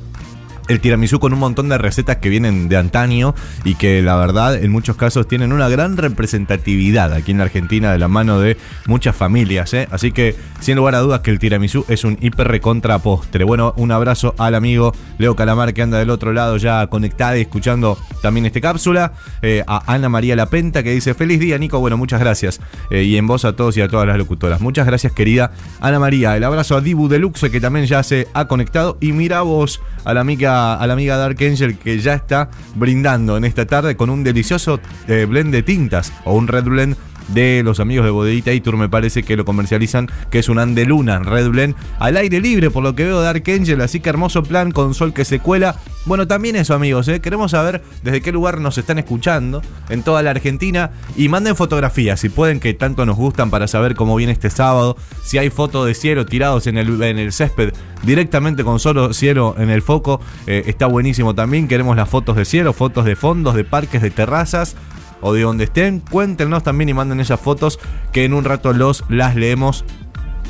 el tiramisú con un montón de recetas que vienen de antaño y que la verdad en muchos casos tienen una gran representatividad aquí en la Argentina de la mano de muchas familias. ¿eh? Así que sin lugar a dudas que el tiramisú es un hiper recontra postre. Bueno, un abrazo al amigo Leo Calamar que anda del otro lado ya conectada y escuchando también esta cápsula. Eh, a Ana María Lapenta que dice feliz día Nico. Bueno, muchas gracias. Eh, y en voz a todos y a todas las locutoras. Muchas gracias querida Ana María. El abrazo a Dibu Deluxe que también ya se ha conectado. Y mira vos a la amiga a la amiga Dark Angel que ya está brindando en esta tarde con un delicioso eh, blend de tintas o un red blend de los amigos de Bodeguita Itur, me parece que lo comercializan, que es un Andeluna Red Blend al aire libre, por lo que veo Dark Angel, así que hermoso plan con sol que se cuela. Bueno, también eso, amigos, ¿eh? queremos saber desde qué lugar nos están escuchando en toda la Argentina y manden fotografías si pueden, que tanto nos gustan para saber cómo viene este sábado. Si hay fotos de cielo tirados en el, en el césped directamente con solo cielo en el foco, eh, está buenísimo también. Queremos las fotos de cielo, fotos de fondos, de parques, de terrazas o de donde estén, cuéntenos también y manden esas fotos que en un rato los las leemos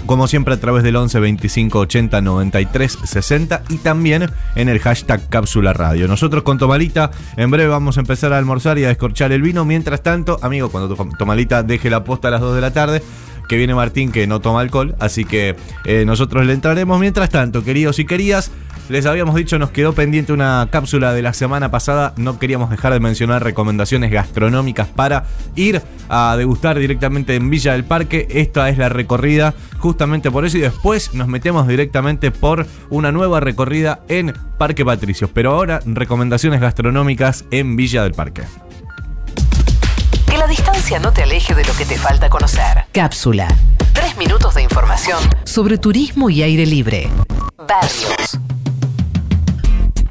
como siempre a través del 11 25 80 93 60 y también en el hashtag cápsula radio. Nosotros con Tomalita en breve vamos a empezar a almorzar y a descorchar el vino. Mientras tanto, amigo, cuando Tomalita deje la posta a las 2 de la tarde, que viene Martín que no toma alcohol, así que eh, nosotros le entraremos. Mientras tanto, queridos y queridas, les habíamos dicho, nos quedó pendiente una cápsula de la semana pasada. No queríamos dejar de mencionar recomendaciones gastronómicas para ir a degustar directamente en Villa del Parque. Esta es la recorrida justamente por eso y después nos metemos directamente por una nueva recorrida en Parque Patricios. Pero ahora recomendaciones gastronómicas en Villa del Parque.
Que la distancia no te aleje de lo que te falta conocer. Cápsula. Tres minutos de información sobre turismo y aire libre. Barrios.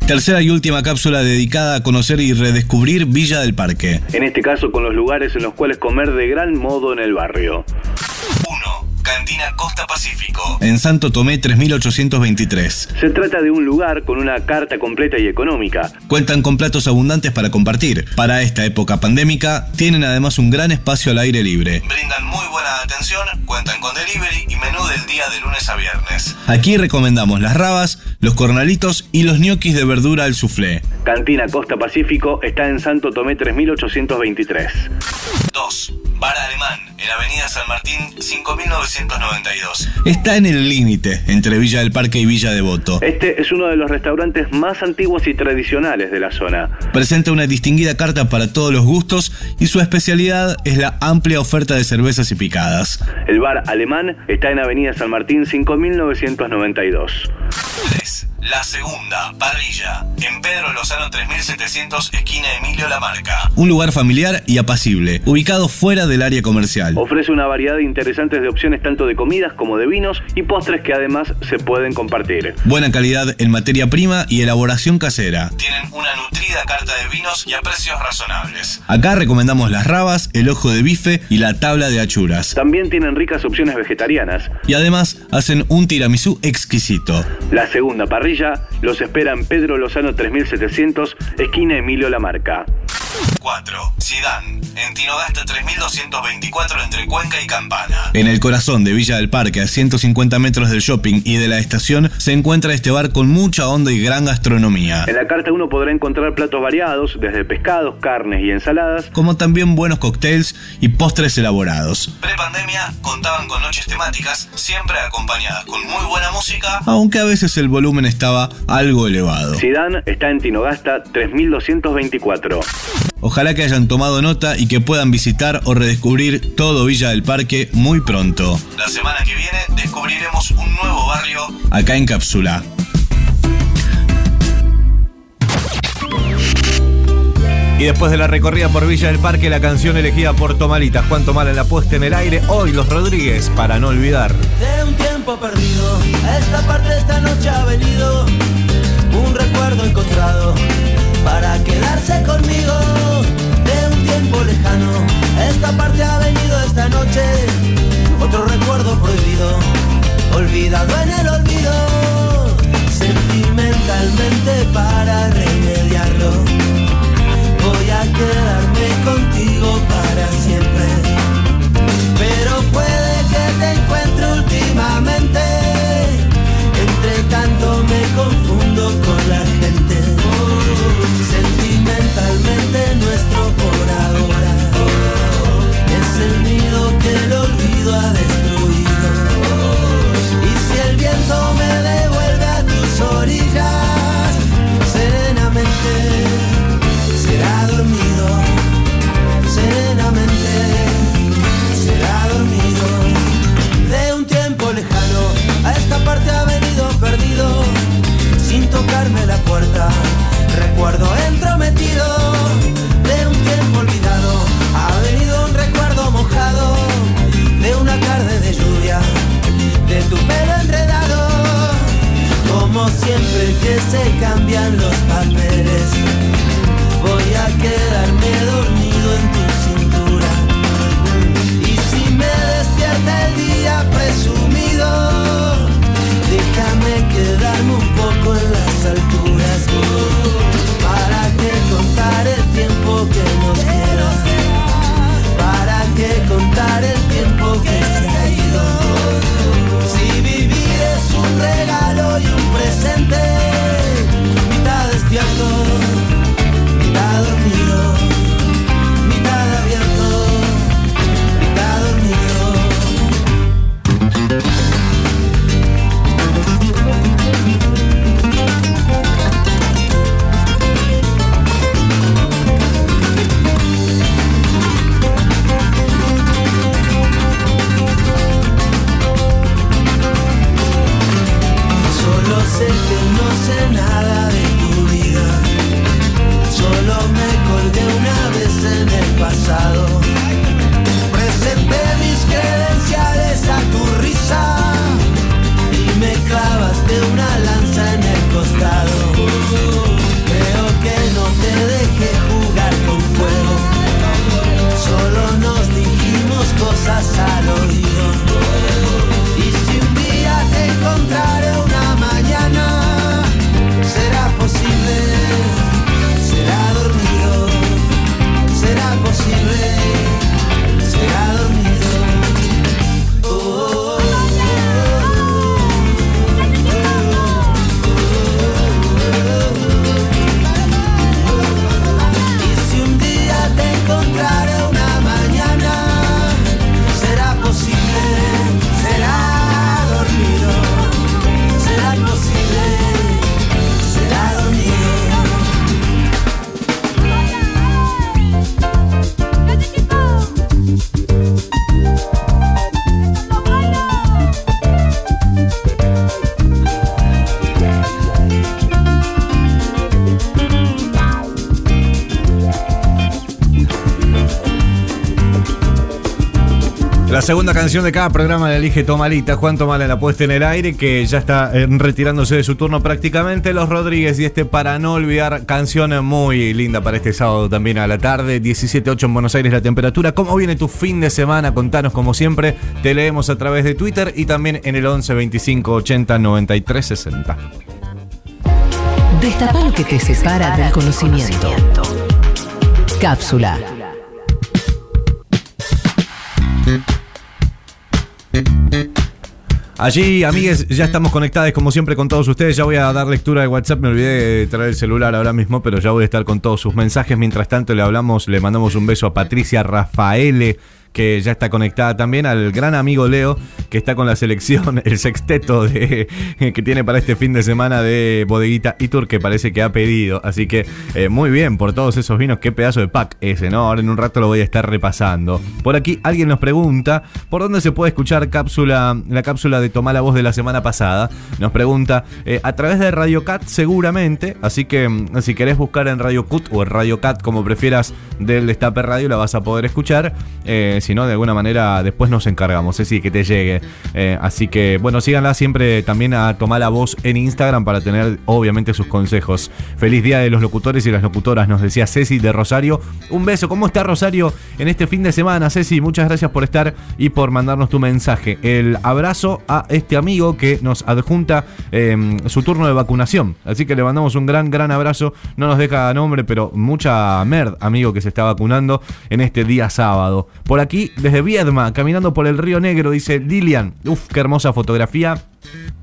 Tercera y última cápsula dedicada a conocer y redescubrir Villa del Parque.
En este caso con los lugares en los cuales comer de gran modo en el barrio.
Cantina Costa Pacífico. En Santo Tomé 3823.
Se trata de un lugar con una carta completa y económica.
Cuentan con platos abundantes para compartir. Para esta época pandémica, tienen además un gran espacio al aire libre. Brindan muy buena atención, cuentan con delivery y menú del día de lunes a viernes. Aquí recomendamos las rabas, los cornalitos y los ñoquis de verdura al soufflé.
Cantina Costa Pacífico está en Santo Tomé 3823.
2. Bar Alemán,
en Avenida San Martín 5992. Está en el límite entre Villa del Parque y Villa Devoto.
Este es uno de los restaurantes más antiguos y tradicionales de la zona.
Presenta una distinguida carta para todos los gustos y su especialidad es la amplia oferta de cervezas y picadas.
El bar alemán está en Avenida San Martín 5992.
3. La segunda, parrilla, en Pedro Lozano 3700, esquina Emilio Lamarca. Un lugar familiar y apacible, ubicado fuera del área comercial.
Ofrece una variedad interesante de opciones tanto de comidas como de vinos y postres que además se pueden compartir.
Buena calidad en materia prima y elaboración casera. Tienen una nutrida carta de vinos y a precios razonables. Acá recomendamos las rabas, el ojo de bife y la tabla de achuras.
También tienen ricas opciones vegetarianas.
Y además hacen un tiramisú exquisito.
La segunda parrilla los espera en Pedro Lozano 3700, esquina Emilio Lamarca.
4. Sidán, en Tinogasta 3224 entre Cuenca y Campana. En el corazón de Villa del Parque, a 150 metros del shopping y de la estación, se encuentra este bar con mucha onda y gran gastronomía.
En la carta uno podrá encontrar platos variados, desde pescados, carnes y ensaladas,
como también buenos cócteles y postres elaborados. Prepandemia contaban con noches temáticas, siempre acompañadas con muy buena música, aunque a veces el volumen estaba algo elevado.
Sidán está en Tinogasta 3224.
Ojalá que hayan tomado nota y que puedan visitar o redescubrir todo Villa del Parque muy pronto. La semana que viene descubriremos un nuevo barrio acá en Cápsula.
Y después de la recorrida por Villa del Parque, la canción elegida por Tomalitas, Juan Tomala en la puesta en el aire, hoy los Rodríguez, para no olvidar.
De un tiempo perdido, a esta parte esta noche ha venido un recuerdo encontrado para quedarse conmigo. Tiempo lejano, esta parte ha venido esta noche otro recuerdo prohibido, olvidado en el olvido. Sentimentalmente para remediarlo, voy a quedarme contigo para siempre. Pero puede que te encuentre últimamente. Entre tanto me confundo siempre que se cambian los papeles. Voy a quedarme dormido en tu cintura. Y si me despierta el día presumido, déjame quedarme un poco en las alturas. Para que contar el tiempo que nos queda. Para que contar el tiempo
La segunda canción de cada programa la elige Tomalita, Juan Tomala la puesta en el aire, que ya está eh, retirándose de su turno prácticamente. Los Rodríguez y este para no olvidar, canción muy linda para este sábado también a la tarde. 17.8 en Buenos Aires la temperatura. ¿Cómo viene tu fin de semana? Contanos como siempre. Te leemos a través de Twitter y también en el 11 25 80 93 60.
Destapa lo que te separa del conocimiento. Cápsula.
Allí, amigues, ya estamos conectados como siempre con todos ustedes. Ya voy a dar lectura de WhatsApp. Me olvidé de traer el celular ahora mismo, pero ya voy a estar con todos sus mensajes. Mientras tanto, le hablamos, le mandamos un beso a Patricia Rafaele que ya está conectada también, al gran amigo Leo, que está con la selección, el sexteto que tiene para este fin de semana de Bodeguita Itur, que parece que ha pedido. Así que eh, muy bien por todos esos vinos, qué pedazo de pack ese, ¿no? Ahora en un rato lo voy a estar repasando. Por aquí alguien nos pregunta, ¿por dónde se puede escuchar la cápsula de Tomar la Voz de la semana pasada? Nos pregunta, eh, a través de Radio Cat seguramente, así que mm, si querés buscar en Radio Cut o en Radio Cat, como prefieras, del Destape Radio, la vas a poder escuchar. Eh, si no, de alguna manera después nos encargamos, es que te llegue. Eh, así que, bueno, síganla siempre también a tomar la voz en Instagram para tener, obviamente, sus consejos. Feliz día de los locutores y las locutoras, nos decía Ceci de Rosario. Un beso, ¿cómo está Rosario en este fin de semana? Ceci, muchas gracias por estar y por mandarnos tu mensaje. El abrazo a este amigo que nos adjunta eh, su turno de vacunación. Así que le mandamos un gran, gran abrazo. No nos deja nombre, pero mucha merd, amigo, que se está vacunando en este día sábado. Por aquí, desde Viedma, caminando por el Río Negro, dice Lilian. Uf, qué hermosa fotografía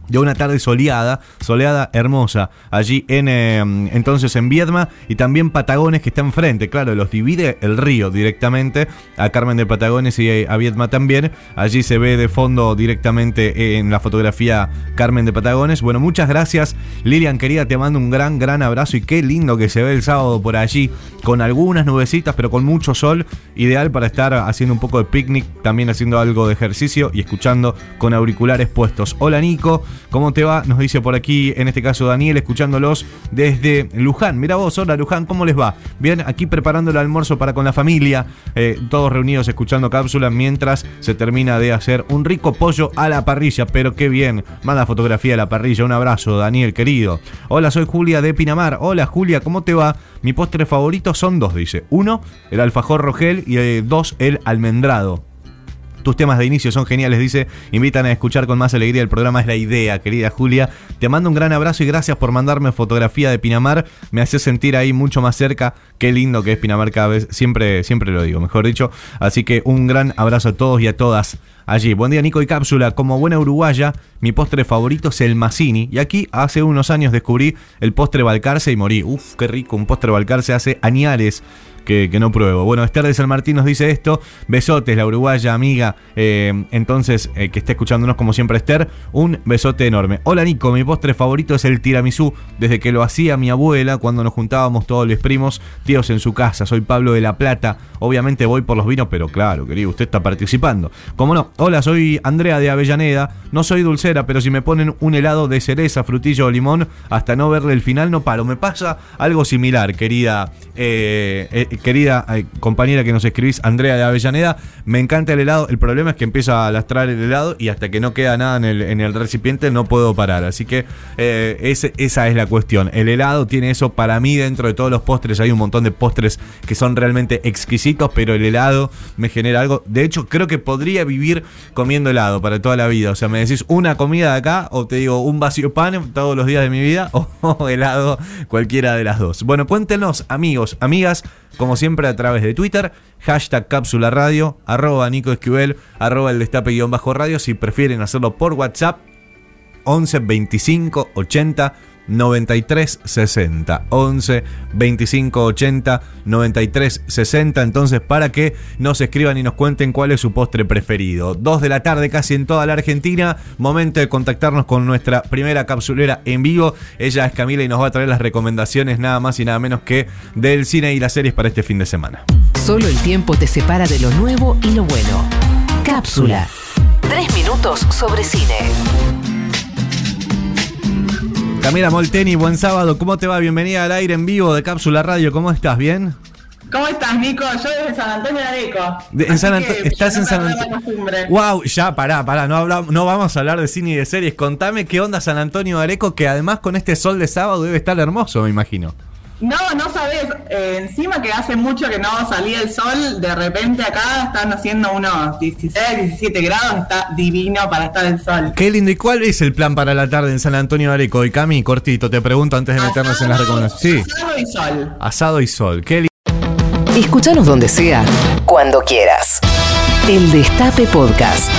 de una tarde soleada, soleada hermosa, allí en eh, entonces en Viedma y también Patagones que está enfrente, claro, los divide el río directamente, a Carmen de Patagones y a Viedma también, allí se ve de fondo directamente en la fotografía Carmen de Patagones. Bueno, muchas gracias Lilian querida, te mando un gran, gran abrazo y qué lindo que se ve el sábado por allí, con algunas nubecitas pero con mucho sol, ideal para estar haciendo un poco de picnic, también haciendo algo de ejercicio y escuchando con auriculares puestos. Hola Nico, ¿Cómo te va? Nos dice por aquí, en este caso Daniel, escuchándolos desde Luján. Mira vos, hola Luján, ¿cómo les va? Bien, aquí preparando el almuerzo para con la familia, eh, todos reunidos escuchando cápsulas mientras se termina de hacer un rico pollo a la parrilla, pero qué bien. Manda fotografía a la parrilla, un abrazo, Daniel, querido. Hola, soy Julia de Pinamar. Hola Julia, ¿cómo te va? Mi postre favorito son dos, dice. Uno, el alfajor rogel y eh, dos, el almendrado. Tus temas de inicio son geniales, dice. Invitan a escuchar con más alegría el programa Es la idea, querida Julia. Te mando un gran abrazo y gracias por mandarme fotografía de Pinamar. Me hace sentir ahí mucho más cerca. Qué lindo que es Pinamar cada vez. Siempre, siempre lo digo, mejor dicho. Así que un gran abrazo a todos y a todas allí. Buen día, Nico y Cápsula. Como buena uruguaya, mi postre favorito es el Mazzini. Y aquí hace unos años descubrí el postre Balcarce y morí. Uf, qué rico. Un postre Balcarce hace añales que, no pruebo. Bueno, Esther de San Martín nos dice esto. Besotes, la uruguaya amiga. Eh, entonces, eh, que esté escuchándonos como siempre, Esther. Un besote enorme. Hola Nico, mi postre favorito es el tiramisú. Desde que lo hacía mi abuela cuando nos juntábamos todos los primos, tíos en su casa. Soy Pablo de la Plata. Obviamente voy por los vinos, pero claro, querido, usted está participando. Como no, hola, soy Andrea de Avellaneda. No soy dulcera, pero si me ponen un helado de cereza, frutillo o limón, hasta no verle el final no paro. Me pasa algo similar, querida. Eh, querida eh, compañera que nos escribís, Andrea de Avellaneda, me encanta el helado. El problema es que empieza a lastrar el helado y hasta que no queda nada en el, en el recipiente no puedo parar. Así que eh, esa es la cuestión. El helado tiene eso para mí dentro de todos los postres. Hay un montón de postres que son realmente exquisitos, pero el helado me genera algo. De hecho, creo que podría vivir comiendo helado para toda la vida. O sea, me decís una comida de acá o te digo un vacío pan todos los días de mi vida o helado, cualquiera de las dos. Bueno, cuéntenos, amigos, amigas como siempre a través de Twitter, hashtag cápsula radio, arroba Nico Esquivel, arroba el destape guion bajo radio, si prefieren hacerlo por WhatsApp, 11 25 80 93 60 11 25 80 93 60 entonces para que nos escriban y nos cuenten cuál es su postre preferido. 2 de la tarde casi en toda la Argentina. Momento de contactarnos con nuestra primera capsulera en vivo. Ella es Camila y nos va a traer las recomendaciones nada más y nada menos que del cine y las series para este fin de semana.
Solo el tiempo te separa de lo nuevo y lo bueno. Cápsula. 3 minutos sobre cine
Camila Molteni, buen sábado, ¿cómo te va? Bienvenida al aire en vivo de Cápsula Radio, ¿cómo estás? ¿Bien?
¿Cómo estás, Nico? Yo desde San Antonio de Areco.
De- en
Así
San
que
Anto- estás
no
en San Antonio. Wow, ya, pará, pará, no, habla- no vamos a hablar de cine y de series. Contame qué onda San Antonio de Areco, que además con este sol de sábado debe estar hermoso, me imagino.
No, no sabes. eh, encima que hace mucho que no salía el sol, de repente acá están haciendo unos 16, 17 grados. Está divino para estar el sol.
Qué lindo. ¿Y cuál es el plan para la tarde en San Antonio de Areco? Y Cami, cortito, te pregunto antes de meternos en las recomendaciones. Sí,
Asado y sol.
asado y sol. Qué lindo.
Escúchanos donde sea, cuando quieras. El Destape Podcast.